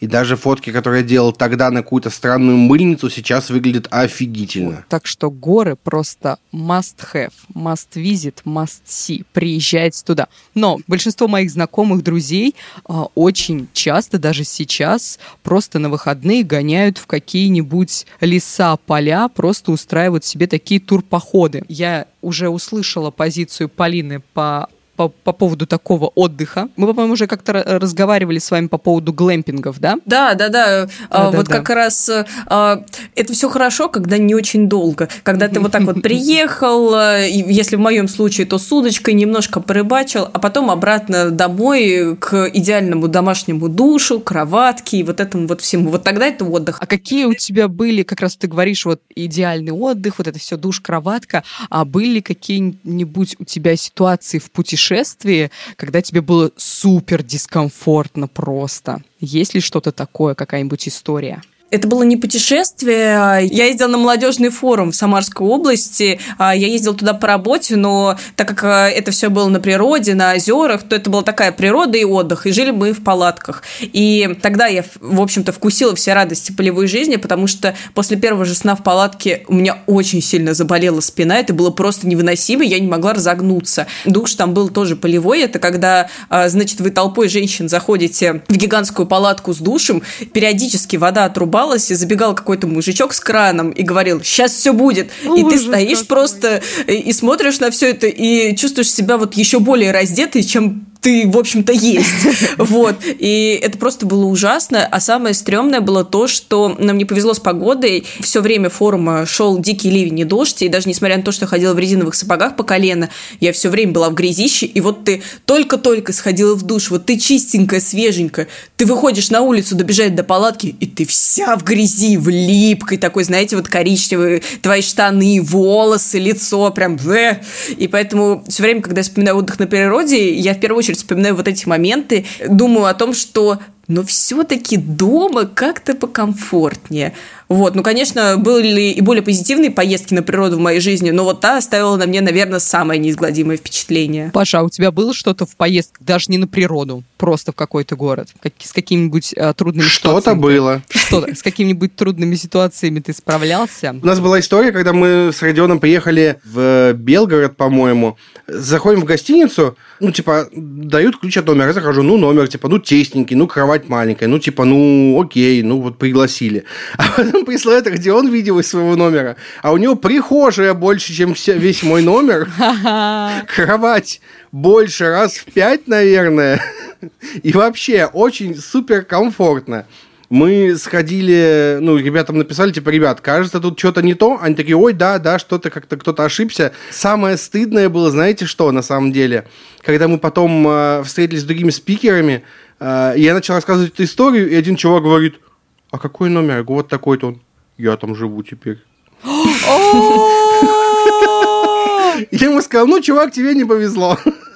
и даже фотки, которые я делал тогда на какую-то странную мыльницу, сейчас выглядят офигительно. Так что горы просто must have, must visit, must see. Приезжайте туда. Но большинство моих знакомых, друзей а, очень часто, даже сейчас, просто на выходные гоняют в какие-нибудь леса, поля, просто устраивают себе такие турпоходы. Я уже услышала позицию Полины по по, по поводу такого отдыха. Мы, по-моему, уже как-то разговаривали с вами по поводу глэмпингов, да? Да, да, да. а, вот да. как раз а, это все хорошо, когда не очень долго. Когда ты вот так вот приехал, а, если в моем случае, то с удочкой немножко порыбачил, а потом обратно домой к идеальному домашнему душу, кроватке и вот этому вот всему. Вот тогда это отдых. А какие у тебя были, как раз ты говоришь, вот идеальный отдых, вот это все душ, кроватка, а были какие-нибудь у тебя ситуации в путешествии, путешествии, когда тебе было супер дискомфортно просто? Есть ли что-то такое, какая-нибудь история? Это было не путешествие. Я ездила на молодежный форум в Самарской области. Я ездила туда по работе, но так как э, это все было на природе, на озерах, то это была такая природа и отдых. И жили мы в палатках. И тогда я, в общем-то, вкусила все радости полевой жизни, потому что после первого же сна в палатке у меня очень сильно заболела спина. Это было просто невыносимо. Я не могла разогнуться. Душ там был тоже полевой. Это когда, э, значит, вы толпой женщин заходите в гигантскую палатку с душем, периодически вода отрубается улыбалась, и забегал какой-то мужичок с краном и говорил, сейчас все будет. Ужас и ты стоишь какой. просто и, и смотришь на все это и чувствуешь себя вот еще более раздетой, чем ты, в общем-то, есть. Вот. И это просто было ужасно. А самое стрёмное было то, что нам не повезло с погодой. Все время форума шел дикий ливень и дождь. И даже несмотря на то, что я ходила в резиновых сапогах по колено, я все время была в грязище. И вот ты только-только сходила в душ, вот ты чистенькая, свеженькая. Ты выходишь на улицу, добежать до палатки, и ты вся в грязи, в липкой такой, знаете, вот коричневые твои штаны, волосы, лицо, прям... И поэтому все время, когда я вспоминаю отдых на природе, я в первую очередь очередь вспоминаю вот эти моменты, думаю о том, что но все-таки дома как-то покомфортнее. Вот, ну, конечно, были и более позитивные поездки на природу в моей жизни, но вот та оставила на мне, наверное, самое неизгладимое впечатление. Паша, а у тебя было что-то в поездках, даже не на природу, просто в какой-то город, как, с какими-нибудь э, трудными что-то ситуациями? Что-то было. Что-то, с какими-нибудь трудными ситуациями ты справлялся? У нас была история, когда мы с Родионом приехали в Белгород, по-моему, заходим в гостиницу, ну, типа, дают ключ от номера, я захожу, ну, номер, типа, ну, тесненький, ну, кровать маленькая, ну, типа, ну, окей, ну, вот пригласили. А потом присылает Родион видео из своего номера, а у него прихожая больше, чем весь мой номер, кровать больше раз в пять, наверное, и вообще очень супер комфортно мы сходили, ну, ребятам написали, типа, ребят, кажется, тут что-то не то. Они такие, ой, да, да, что-то как-то кто-то ошибся. Самое стыдное было, знаете что, на самом деле? Когда мы потом э, встретились с другими спикерами, я начал рассказывать эту историю, и один чувак говорит, а какой номер? Я говорю, вот такой-то он. Я там живу теперь. Я ему сказал, ну, чувак, тебе не повезло.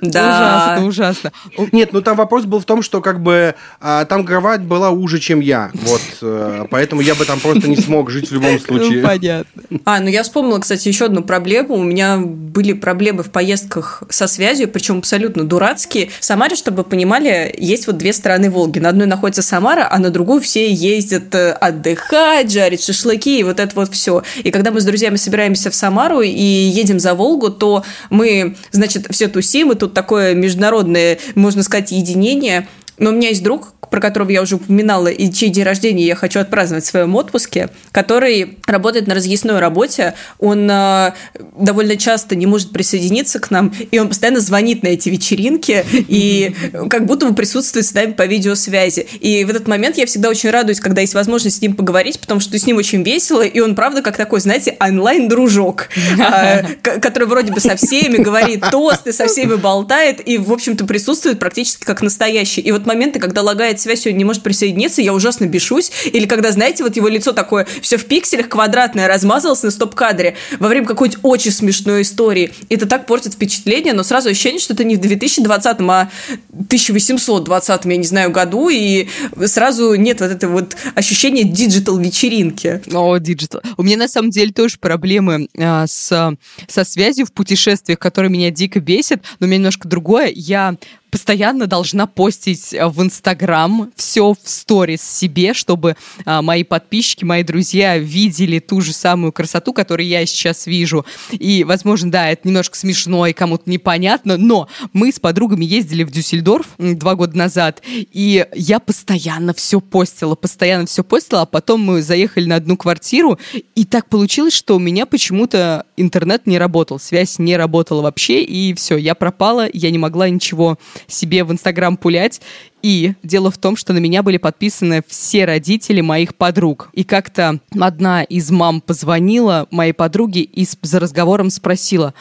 Да. Ужасно, ужасно. Нет, ну там вопрос был в том, что как бы а, там кровать была уже, чем я. Вот, а, поэтому я бы там просто не смог жить в любом случае. Ну, понятно. А, ну я вспомнила, кстати, еще одну проблему. У меня были проблемы в поездках со связью, причем абсолютно дурацкие. В Самаре, чтобы вы понимали, есть вот две стороны Волги. На одной находится Самара, а на другую все ездят э, отдыхать, жарить шашлыки и вот это вот все. И когда мы с друзьями собираемся в Самару и едем за Волгу, то мы, значит, все тусим, и тут такое международное, можно сказать, единение. Но у меня есть друг, про которого я уже упоминала, и чей день рождения я хочу отпраздновать в своем отпуске, который работает на разъясной работе. Он э, довольно часто не может присоединиться к нам, и он постоянно звонит на эти вечеринки, и как будто бы присутствует с нами по видеосвязи. И в этот момент я всегда очень радуюсь, когда есть возможность с ним поговорить, потому что с ним очень весело, и он, правда, как такой, знаете, онлайн-дружок, э, который вроде бы со всеми говорит тосты, со всеми болтает, и, в общем-то, присутствует практически как настоящий. И вот моменты, когда лагает связь сегодня не может присоединиться, я ужасно бешусь. Или когда, знаете, вот его лицо такое все в пикселях, квадратное, размазалось на стоп-кадре во время какой-то очень смешной истории. Это так портит впечатление, но сразу ощущение, что это не в 2020, а 1820, я не знаю, году, и сразу нет вот этого вот ощущения диджитал-вечеринки. О, digital. У меня на самом деле тоже проблемы а, с, со связью в путешествиях, которые меня дико бесят, но у меня немножко другое. Я постоянно должна постить э, в Инстаграм все в сторис себе, чтобы а, мои подписчики, мои друзья видели ту же самую красоту, которую я сейчас вижу. И, возможно, да, это немножко смешно и кому-то непонятно, но мы с подругами ездили в Дюссельдорф два года назад, и я постоянно все постила, постоянно все постила, а потом мы заехали на одну квартиру, и так получилось, что у меня почему-то интернет не работал, связь не работала вообще, и все, я пропала, я не могла ничего себе в Инстаграм пулять. И дело в том, что на меня были подписаны все родители моих подруг. И как-то одна из мам позвонила моей подруге и за разговором спросила,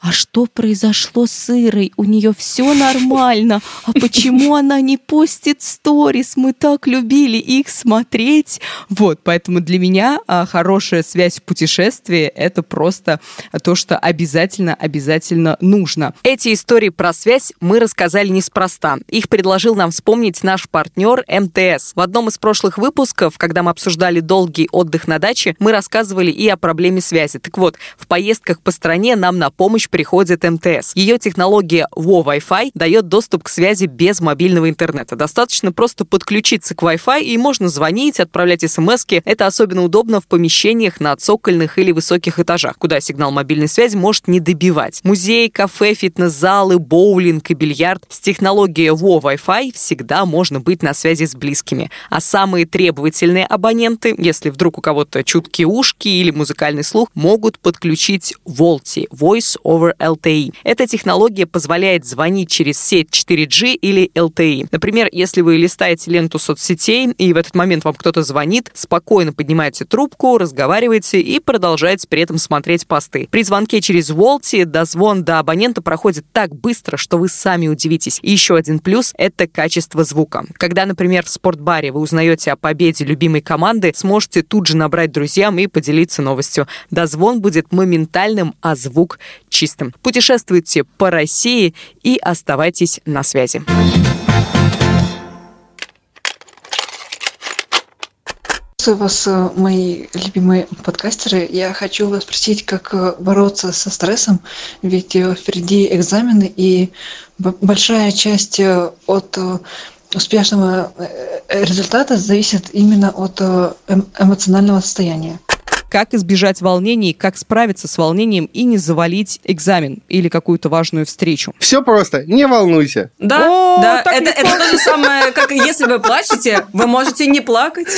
а что произошло с Ирой? У нее все нормально. А почему она не постит сторис? Мы так любили их смотреть. Вот, поэтому для меня а, хорошая связь в путешествии — это просто то, что обязательно, обязательно нужно. Эти истории про связь мы рассказали неспроста. Их предложил нам вспомнить наш партнер МТС. В одном из прошлых выпусков, когда мы обсуждали долгий отдых на даче, мы рассказывали и о проблеме связи. Так вот, в поездках по стране нам на помощь приходит МТС. Ее технология Wo Wi-Fi дает доступ к связи без мобильного интернета. Достаточно просто подключиться к Wi-Fi и можно звонить, отправлять смс -ки. Это особенно удобно в помещениях на цокольных или высоких этажах, куда сигнал мобильной связи может не добивать. Музей, кафе, фитнес-залы, боулинг и бильярд. С технологией Wo Wi-Fi всегда можно быть на связи с близкими. А самые требовательные абоненты, если вдруг у кого-то чуткие ушки или музыкальный слух, могут подключить VoLTE – Voice over LTE. Эта технология позволяет звонить через сеть 4G или LTE. Например, если вы листаете ленту соцсетей, и в этот момент вам кто-то звонит, спокойно поднимаете трубку, разговариваете и продолжаете при этом смотреть посты. При звонке через VoLTE дозвон до абонента проходит так быстро, что вы сами удивитесь. И еще один плюс — это качество звука. Когда, например, в спортбаре вы узнаете о победе любимой команды, сможете тут же набрать друзьям и поделиться новостью. Дозвон будет моментальным, а звук чистым. Путешествуйте по России и оставайтесь на связи. Приветствую вас, э, мои любимые подкастеры. Я хочу вас спросить, как э, бороться со стрессом, ведь э, впереди экзамены, и большая часть от успешного результата зависит именно от эм, эмоционального состояния как избежать волнений, как справиться с волнением и не завалить экзамен или какую-то важную встречу. Все просто, не волнуйся. Да, О, да, это, это то же самое, как если вы плачете, вы можете не плакать.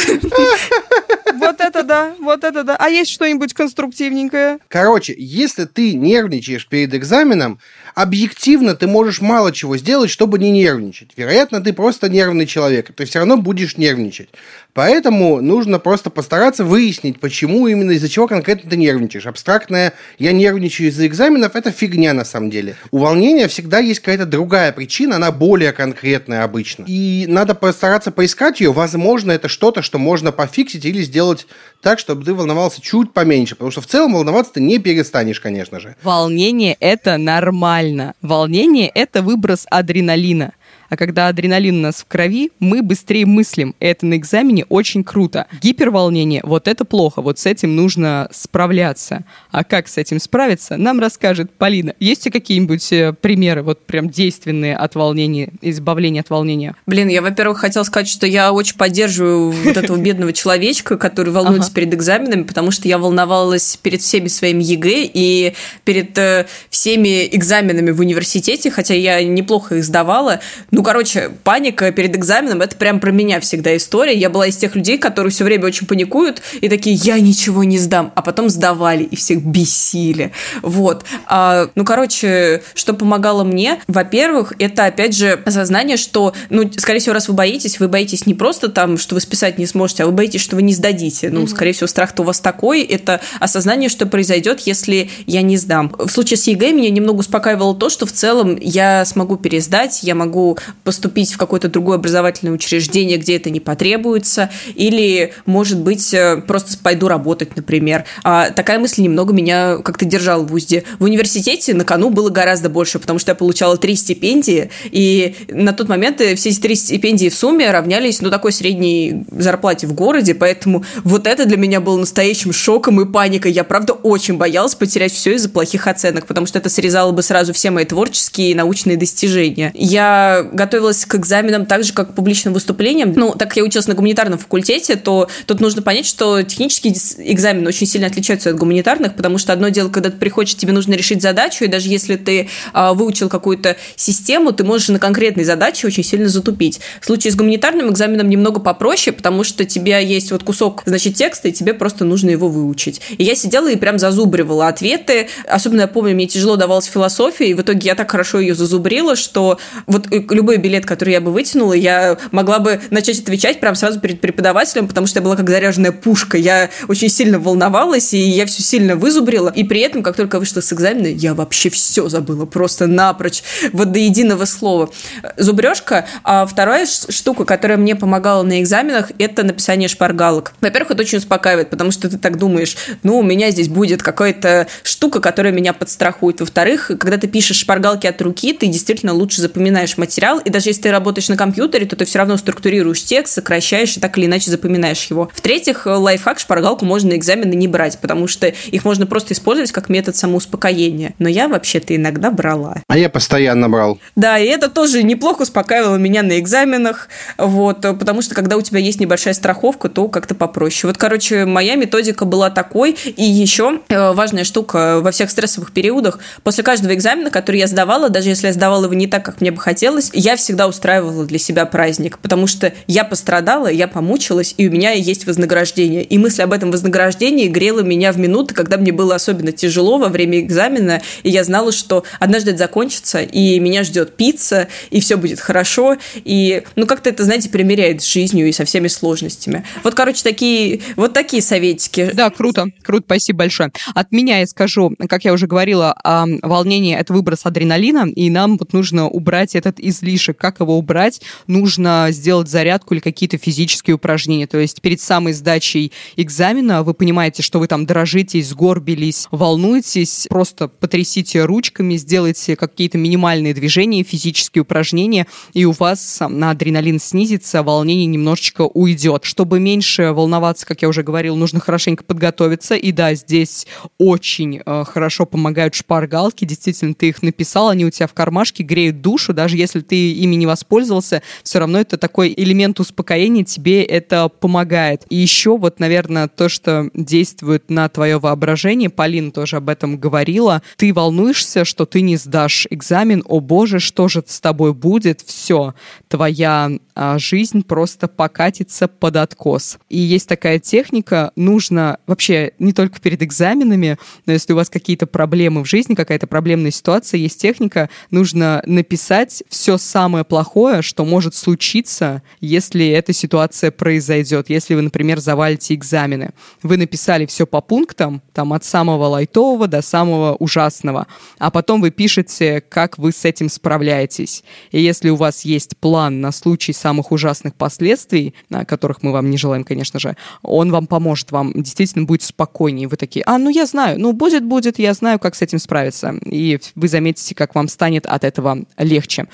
Вот это да, вот это да. А есть что-нибудь конструктивненькое? Короче, если ты нервничаешь перед экзаменом, объективно ты можешь мало чего сделать, чтобы не нервничать. Вероятно, ты просто нервный человек, ты все равно будешь нервничать. Поэтому нужно просто постараться выяснить, почему именно из-за чего конкретно ты нервничаешь. Абстрактное «я нервничаю из-за экзаменов» — это фигня на самом деле. У волнения всегда есть какая-то другая причина, она более конкретная обычно. И надо постараться поискать ее. Возможно, это что-то, что можно пофиксить или сделать так, чтобы ты волновался чуть поменьше. Потому что в целом волноваться ты не перестанешь, конечно же. Волнение — это нормально. Волнение — это выброс адреналина. А когда адреналин у нас в крови, мы быстрее мыслим. И это на экзамене очень круто. Гиперволнение, вот это плохо. Вот с этим нужно справляться. А как с этим справиться, нам расскажет Полина. Есть ли какие-нибудь э, примеры, вот прям действенные от волнения, избавления от волнения? Блин, я, во-первых, хотела сказать, что я очень поддерживаю вот этого бедного человечка, который волнуется перед экзаменами, потому что я волновалась перед всеми своими ЕГЭ и перед э, всеми экзаменами в университете, хотя я неплохо их сдавала. Ну, ну, короче, паника перед экзаменом это прям про меня всегда история. Я была из тех людей, которые все время очень паникуют и такие, я ничего не сдам, а потом сдавали и всех бесили. Вот. А, ну, короче, что помогало мне? Во-первых, это опять же осознание, что, ну, скорее всего, раз вы боитесь, вы боитесь не просто там, что вы списать не сможете, а вы боитесь, что вы не сдадите. Ну, mm-hmm. скорее всего, страх-то у вас такой. Это осознание, что произойдет, если я не сдам. В случае с ЕГЭ меня немного успокаивало то, что в целом я смогу пересдать, я могу поступить в какое-то другое образовательное учреждение, где это не потребуется, или, может быть, э, просто пойду работать, например. А такая мысль немного меня как-то держала в узде. В университете на кону было гораздо больше, потому что я получала три стипендии, и на тот момент э, все эти три стипендии в сумме равнялись, ну, такой средней зарплате в городе, поэтому вот это для меня было настоящим шоком и паникой. Я, правда, очень боялась потерять все из-за плохих оценок, потому что это срезало бы сразу все мои творческие и научные достижения. Я готовилась к экзаменам так же, как к публичным выступлениям. Ну, так как я училась на гуманитарном факультете, то тут нужно понять, что технические экзамены очень сильно отличаются от гуманитарных, потому что одно дело, когда ты приходишь, тебе нужно решить задачу, и даже если ты а, выучил какую-то систему, ты можешь на конкретной задаче очень сильно затупить. В случае с гуманитарным экзаменом немного попроще, потому что у тебя есть вот кусок, значит, текста, и тебе просто нужно его выучить. И я сидела и прям зазубривала ответы. Особенно я помню, мне тяжело давалась философия, и в итоге я так хорошо ее зазубрила, что вот любой билет, который я бы вытянула, я могла бы начать отвечать прямо сразу перед преподавателем, потому что я была как заряженная пушка. Я очень сильно волновалась, и я все сильно вызубрила. И при этом, как только вышла с экзамена, я вообще все забыла, просто напрочь, вот до единого слова. Зубрежка. А вторая штука, которая мне помогала на экзаменах, это написание шпаргалок. Во-первых, это очень успокаивает, потому что ты так думаешь, ну, у меня здесь будет какая-то штука, которая меня подстрахует. Во-вторых, когда ты пишешь шпаргалки от руки, ты действительно лучше запоминаешь материал, и даже если ты работаешь на компьютере, то ты все равно структурируешь текст, сокращаешь и так или иначе запоминаешь его. В-третьих, лайфхак, шпаргалку можно на экзамены не брать, потому что их можно просто использовать как метод самоуспокоения. Но я вообще-то иногда брала. А я постоянно брал. Да, и это тоже неплохо успокаивало меня на экзаменах, вот, потому что когда у тебя есть небольшая страховка, то как-то попроще. Вот, короче, моя методика была такой, и еще э, важная штука во всех стрессовых периодах, после каждого экзамена, который я сдавала, даже если я сдавала его не так, как мне бы хотелось, я всегда устраивала для себя праздник, потому что я пострадала, я помучилась, и у меня есть вознаграждение. И мысль об этом вознаграждении грела меня в минуты, когда мне было особенно тяжело во время экзамена, и я знала, что однажды это закончится, и меня ждет пицца, и все будет хорошо, и, ну, как-то это, знаете, примеряет с жизнью и со всеми сложностями. Вот, короче, такие, вот такие советики. Да, круто, круто, спасибо большое. От меня я скажу, как я уже говорила, волнение – это выброс адреналина, и нам вот нужно убрать этот излишек. Как его убрать? Нужно сделать зарядку или какие-то физические упражнения. То есть перед самой сдачей экзамена вы понимаете, что вы там дрожитесь, сгорбились, волнуетесь, просто потрясите ручками, сделайте какие-то минимальные движения, физические упражнения, и у вас на адреналин снизится, волнение немножечко уйдет. Чтобы меньше волноваться, как я уже говорил, нужно хорошенько подготовиться. И да, здесь очень э, хорошо помогают шпаргалки. Действительно, ты их написал, они у тебя в кармашке, греют душу. Даже если ты ими не воспользовался, все равно это такой элемент успокоения, тебе это помогает. И еще вот, наверное, то, что действует на твое воображение, Полина тоже об этом говорила, ты волнуешься, что ты не сдашь экзамен, о боже, что же с тобой будет, все, твоя а, жизнь просто покатится под откос. И есть такая техника, нужно вообще не только перед экзаменами, но если у вас какие-то проблемы в жизни, какая-то проблемная ситуация, есть техника, нужно написать все самое плохое, что может случиться, если эта ситуация произойдет. Если вы, например, завалите экзамены. Вы написали все по пунктам, там от самого лайтового до самого ужасного, а потом вы пишете, как вы с этим справляетесь. И если у вас есть план на случай самых ужасных последствий, которых мы вам не желаем, конечно же, он вам поможет, вам действительно будет спокойнее. Вы такие, а, ну я знаю, ну будет, будет, я знаю, как с этим справиться. И вы заметите, как вам станет от этого легче.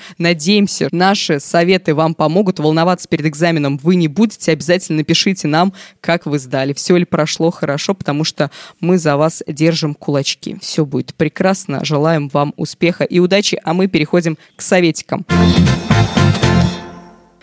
Надеемся, наши советы вам помогут волноваться перед экзаменом. Вы не будете, обязательно напишите нам, как вы сдали. Все ли прошло хорошо, потому что мы за вас держим кулачки. Все будет прекрасно. Желаем вам успеха и удачи, а мы переходим к советикам.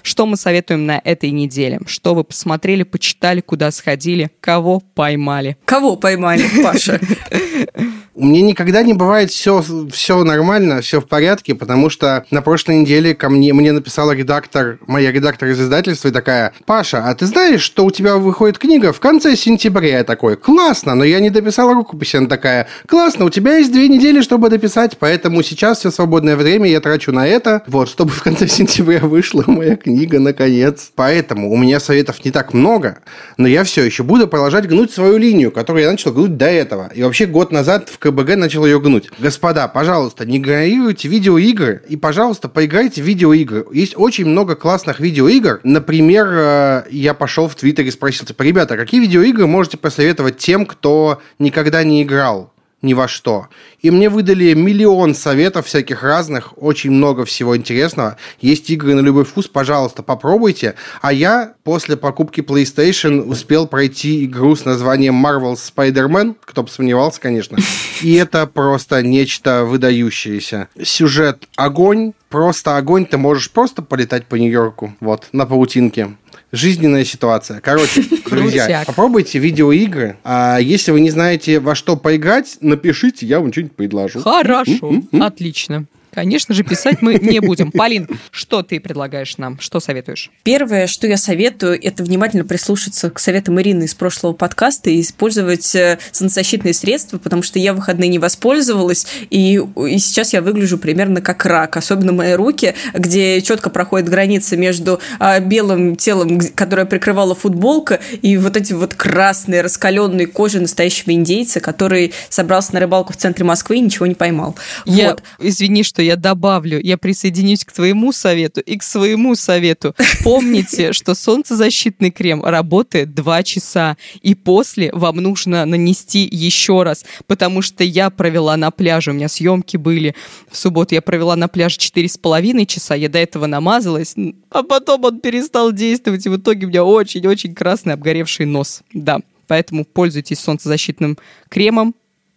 Что мы советуем на этой неделе? Что вы посмотрели, почитали, куда сходили, кого поймали? Кого поймали, Паша? У меня никогда не бывает все, все нормально, все в порядке, потому что на прошлой неделе ко мне, мне написала редактор, моя редактор из издательства и такая, Паша, а ты знаешь, что у тебя выходит книга в конце сентября? Я такой, классно, но я не дописала рукопись. Она такая, классно, у тебя есть две недели, чтобы дописать, поэтому сейчас все свободное время я трачу на это, вот, чтобы в конце сентября вышла моя книга, наконец. Поэтому у меня советов не так много, но я все еще буду продолжать гнуть свою линию, которую я начал гнуть до этого. И вообще год назад в КБГ начал ее гнуть. Господа, пожалуйста, не игнорируйте видеоигры и, пожалуйста, поиграйте в видеоигры. Есть очень много классных видеоигр. Например, э, я пошел в Твиттере и спросил, типа, ребята, какие видеоигры можете посоветовать тем, кто никогда не играл? Ни во что. И мне выдали миллион советов всяких разных, очень много всего интересного. Есть игры на любой вкус, пожалуйста, попробуйте. А я после покупки PlayStation успел пройти игру с названием Marvel Spider-Man, кто бы сомневался, конечно. И это просто нечто выдающееся. Сюжет огонь, просто огонь, ты можешь просто полетать по Нью-Йорку, вот, на паутинке жизненная ситуация. Короче, друзья, попробуйте видеоигры. А если вы не знаете, во что поиграть, напишите, я вам что-нибудь предложу. Хорошо, отлично. Конечно же, писать мы не будем. Полин, что ты предлагаешь нам? Что советуешь? Первое, что я советую, это внимательно прислушаться к советам Ирины из прошлого подкаста и использовать э, солнцезащитные средства, потому что я в выходные не воспользовалась, и, и сейчас я выгляжу примерно как рак, особенно мои руки, где четко проходит граница между а, белым телом, которое прикрывала футболка, и вот эти вот красные раскаленные кожи настоящего индейца, который собрался на рыбалку в центре Москвы и ничего не поймал. Я, вот. Извини, что я добавлю, я присоединюсь к твоему совету и к своему совету. Помните, что солнцезащитный крем работает 2 часа, и после вам нужно нанести еще раз, потому что я провела на пляже, у меня съемки были в субботу, я провела на пляже 4,5 часа, я до этого намазалась, а потом он перестал действовать, и в итоге у меня очень-очень красный обгоревший нос. Да, поэтому пользуйтесь солнцезащитным кремом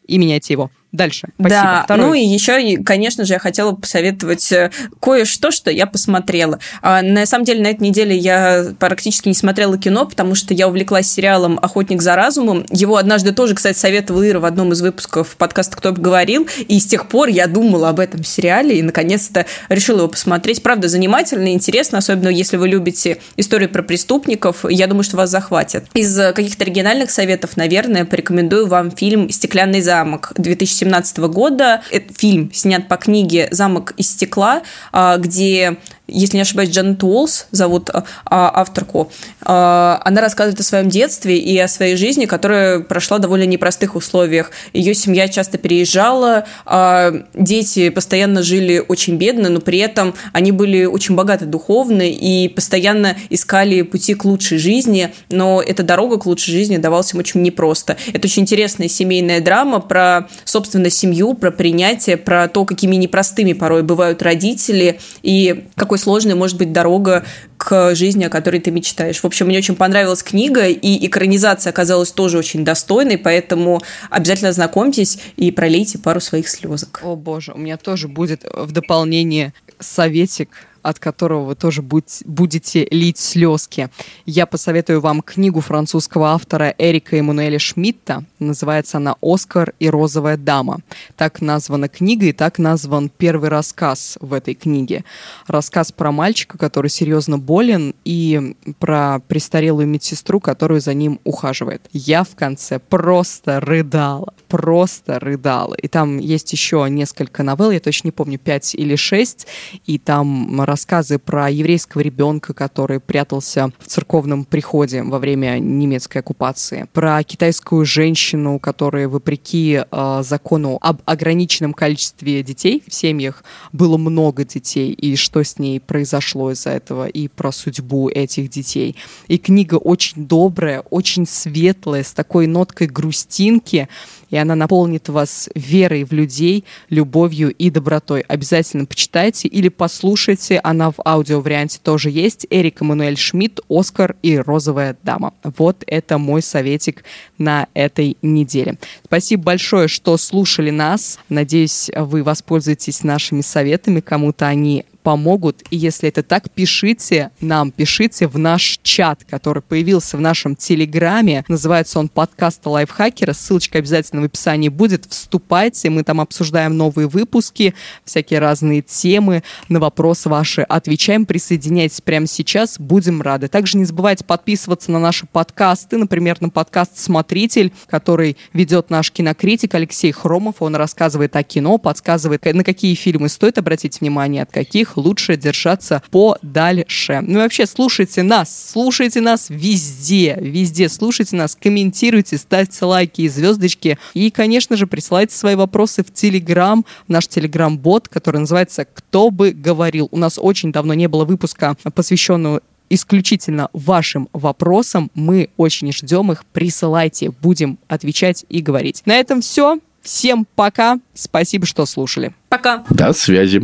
и меняйте его. Дальше. Спасибо. Да, Второй. ну и еще, конечно же, я хотела посоветовать э, кое-что, что я посмотрела. А, на самом деле, на этой неделе я практически не смотрела кино, потому что я увлеклась сериалом «Охотник за разумом». Его однажды тоже, кстати, советовал Ира в одном из выпусков подкаста «Кто бы говорил», и с тех пор я думала об этом сериале и, наконец-то, решила его посмотреть. Правда, занимательно интересно, особенно если вы любите истории про преступников. Я думаю, что вас захватит. Из каких-то оригинальных советов, наверное, порекомендую вам фильм «Стеклянный замок» 2000 2017 года. Это фильм снят по книге «Замок из стекла», а, где если не ошибаюсь, Джанет Уолс зовут а, авторку. А, она рассказывает о своем детстве и о своей жизни, которая прошла в довольно непростых условиях. Ее семья часто переезжала, а, дети постоянно жили очень бедно, но при этом они были очень богаты духовно и постоянно искали пути к лучшей жизни, но эта дорога к лучшей жизни давалась им очень непросто. Это очень интересная семейная драма про, собственно, семью, про принятие, про то, какими непростыми порой бывают родители и какой сложной может быть дорога к жизни, о которой ты мечтаешь. В общем, мне очень понравилась книга, и экранизация оказалась тоже очень достойной, поэтому обязательно знакомьтесь и пролейте пару своих слезок. О боже, у меня тоже будет в дополнение советик от которого вы тоже будете лить слезки. Я посоветую вам книгу французского автора Эрика Эммануэля Шмидта. Называется она «Оскар и розовая дама». Так названа книга и так назван первый рассказ в этой книге. Рассказ про мальчика, который серьезно болен, и про престарелую медсестру, которую за ним ухаживает. Я в конце просто рыдала, просто рыдала. И там есть еще несколько новелл, я точно не помню, пять или шесть, и там рассказы про еврейского ребенка, который прятался в церковном приходе во время немецкой оккупации, про китайскую женщину, которая, вопреки э, закону об ограниченном количестве детей в семьях, было много детей, и что с ней произошло из-за этого, и про судьбу этих детей. И книга очень добрая, очень светлая, с такой ноткой грустинки, и она наполнит вас верой в людей, любовью и добротой. Обязательно почитайте или послушайте, она в аудиоварианте тоже есть. Эрик Эммануэль Шмидт, Оскар и Розовая дама. Вот это мой советик на этой неделе. Спасибо большое, что слушали нас. Надеюсь, вы воспользуетесь нашими советами. Кому-то они помогут. И если это так, пишите нам, пишите в наш чат, который появился в нашем Телеграме. Называется он «Подкаст лайфхакера». Ссылочка обязательно в описании будет. Вступайте, мы там обсуждаем новые выпуски, всякие разные темы, на вопросы ваши отвечаем. Присоединяйтесь прямо сейчас, будем рады. Также не забывайте подписываться на наши подкасты, например, на подкаст «Смотритель», который ведет наш кинокритик Алексей Хромов. Он рассказывает о кино, подсказывает, на какие фильмы стоит обратить внимание, от каких лучше держаться подальше. Ну и вообще, слушайте нас, слушайте нас везде, везде слушайте нас, комментируйте, ставьте лайки и звездочки. И, конечно же, присылайте свои вопросы в Телеграм, наш Телеграм-бот, который называется «Кто бы говорил». У нас очень давно не было выпуска, посвященного исключительно вашим вопросам. Мы очень ждем их. Присылайте, будем отвечать и говорить. На этом все. Всем пока. Спасибо, что слушали. Пока. До связи.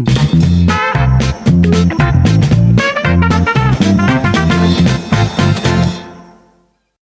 Thank you.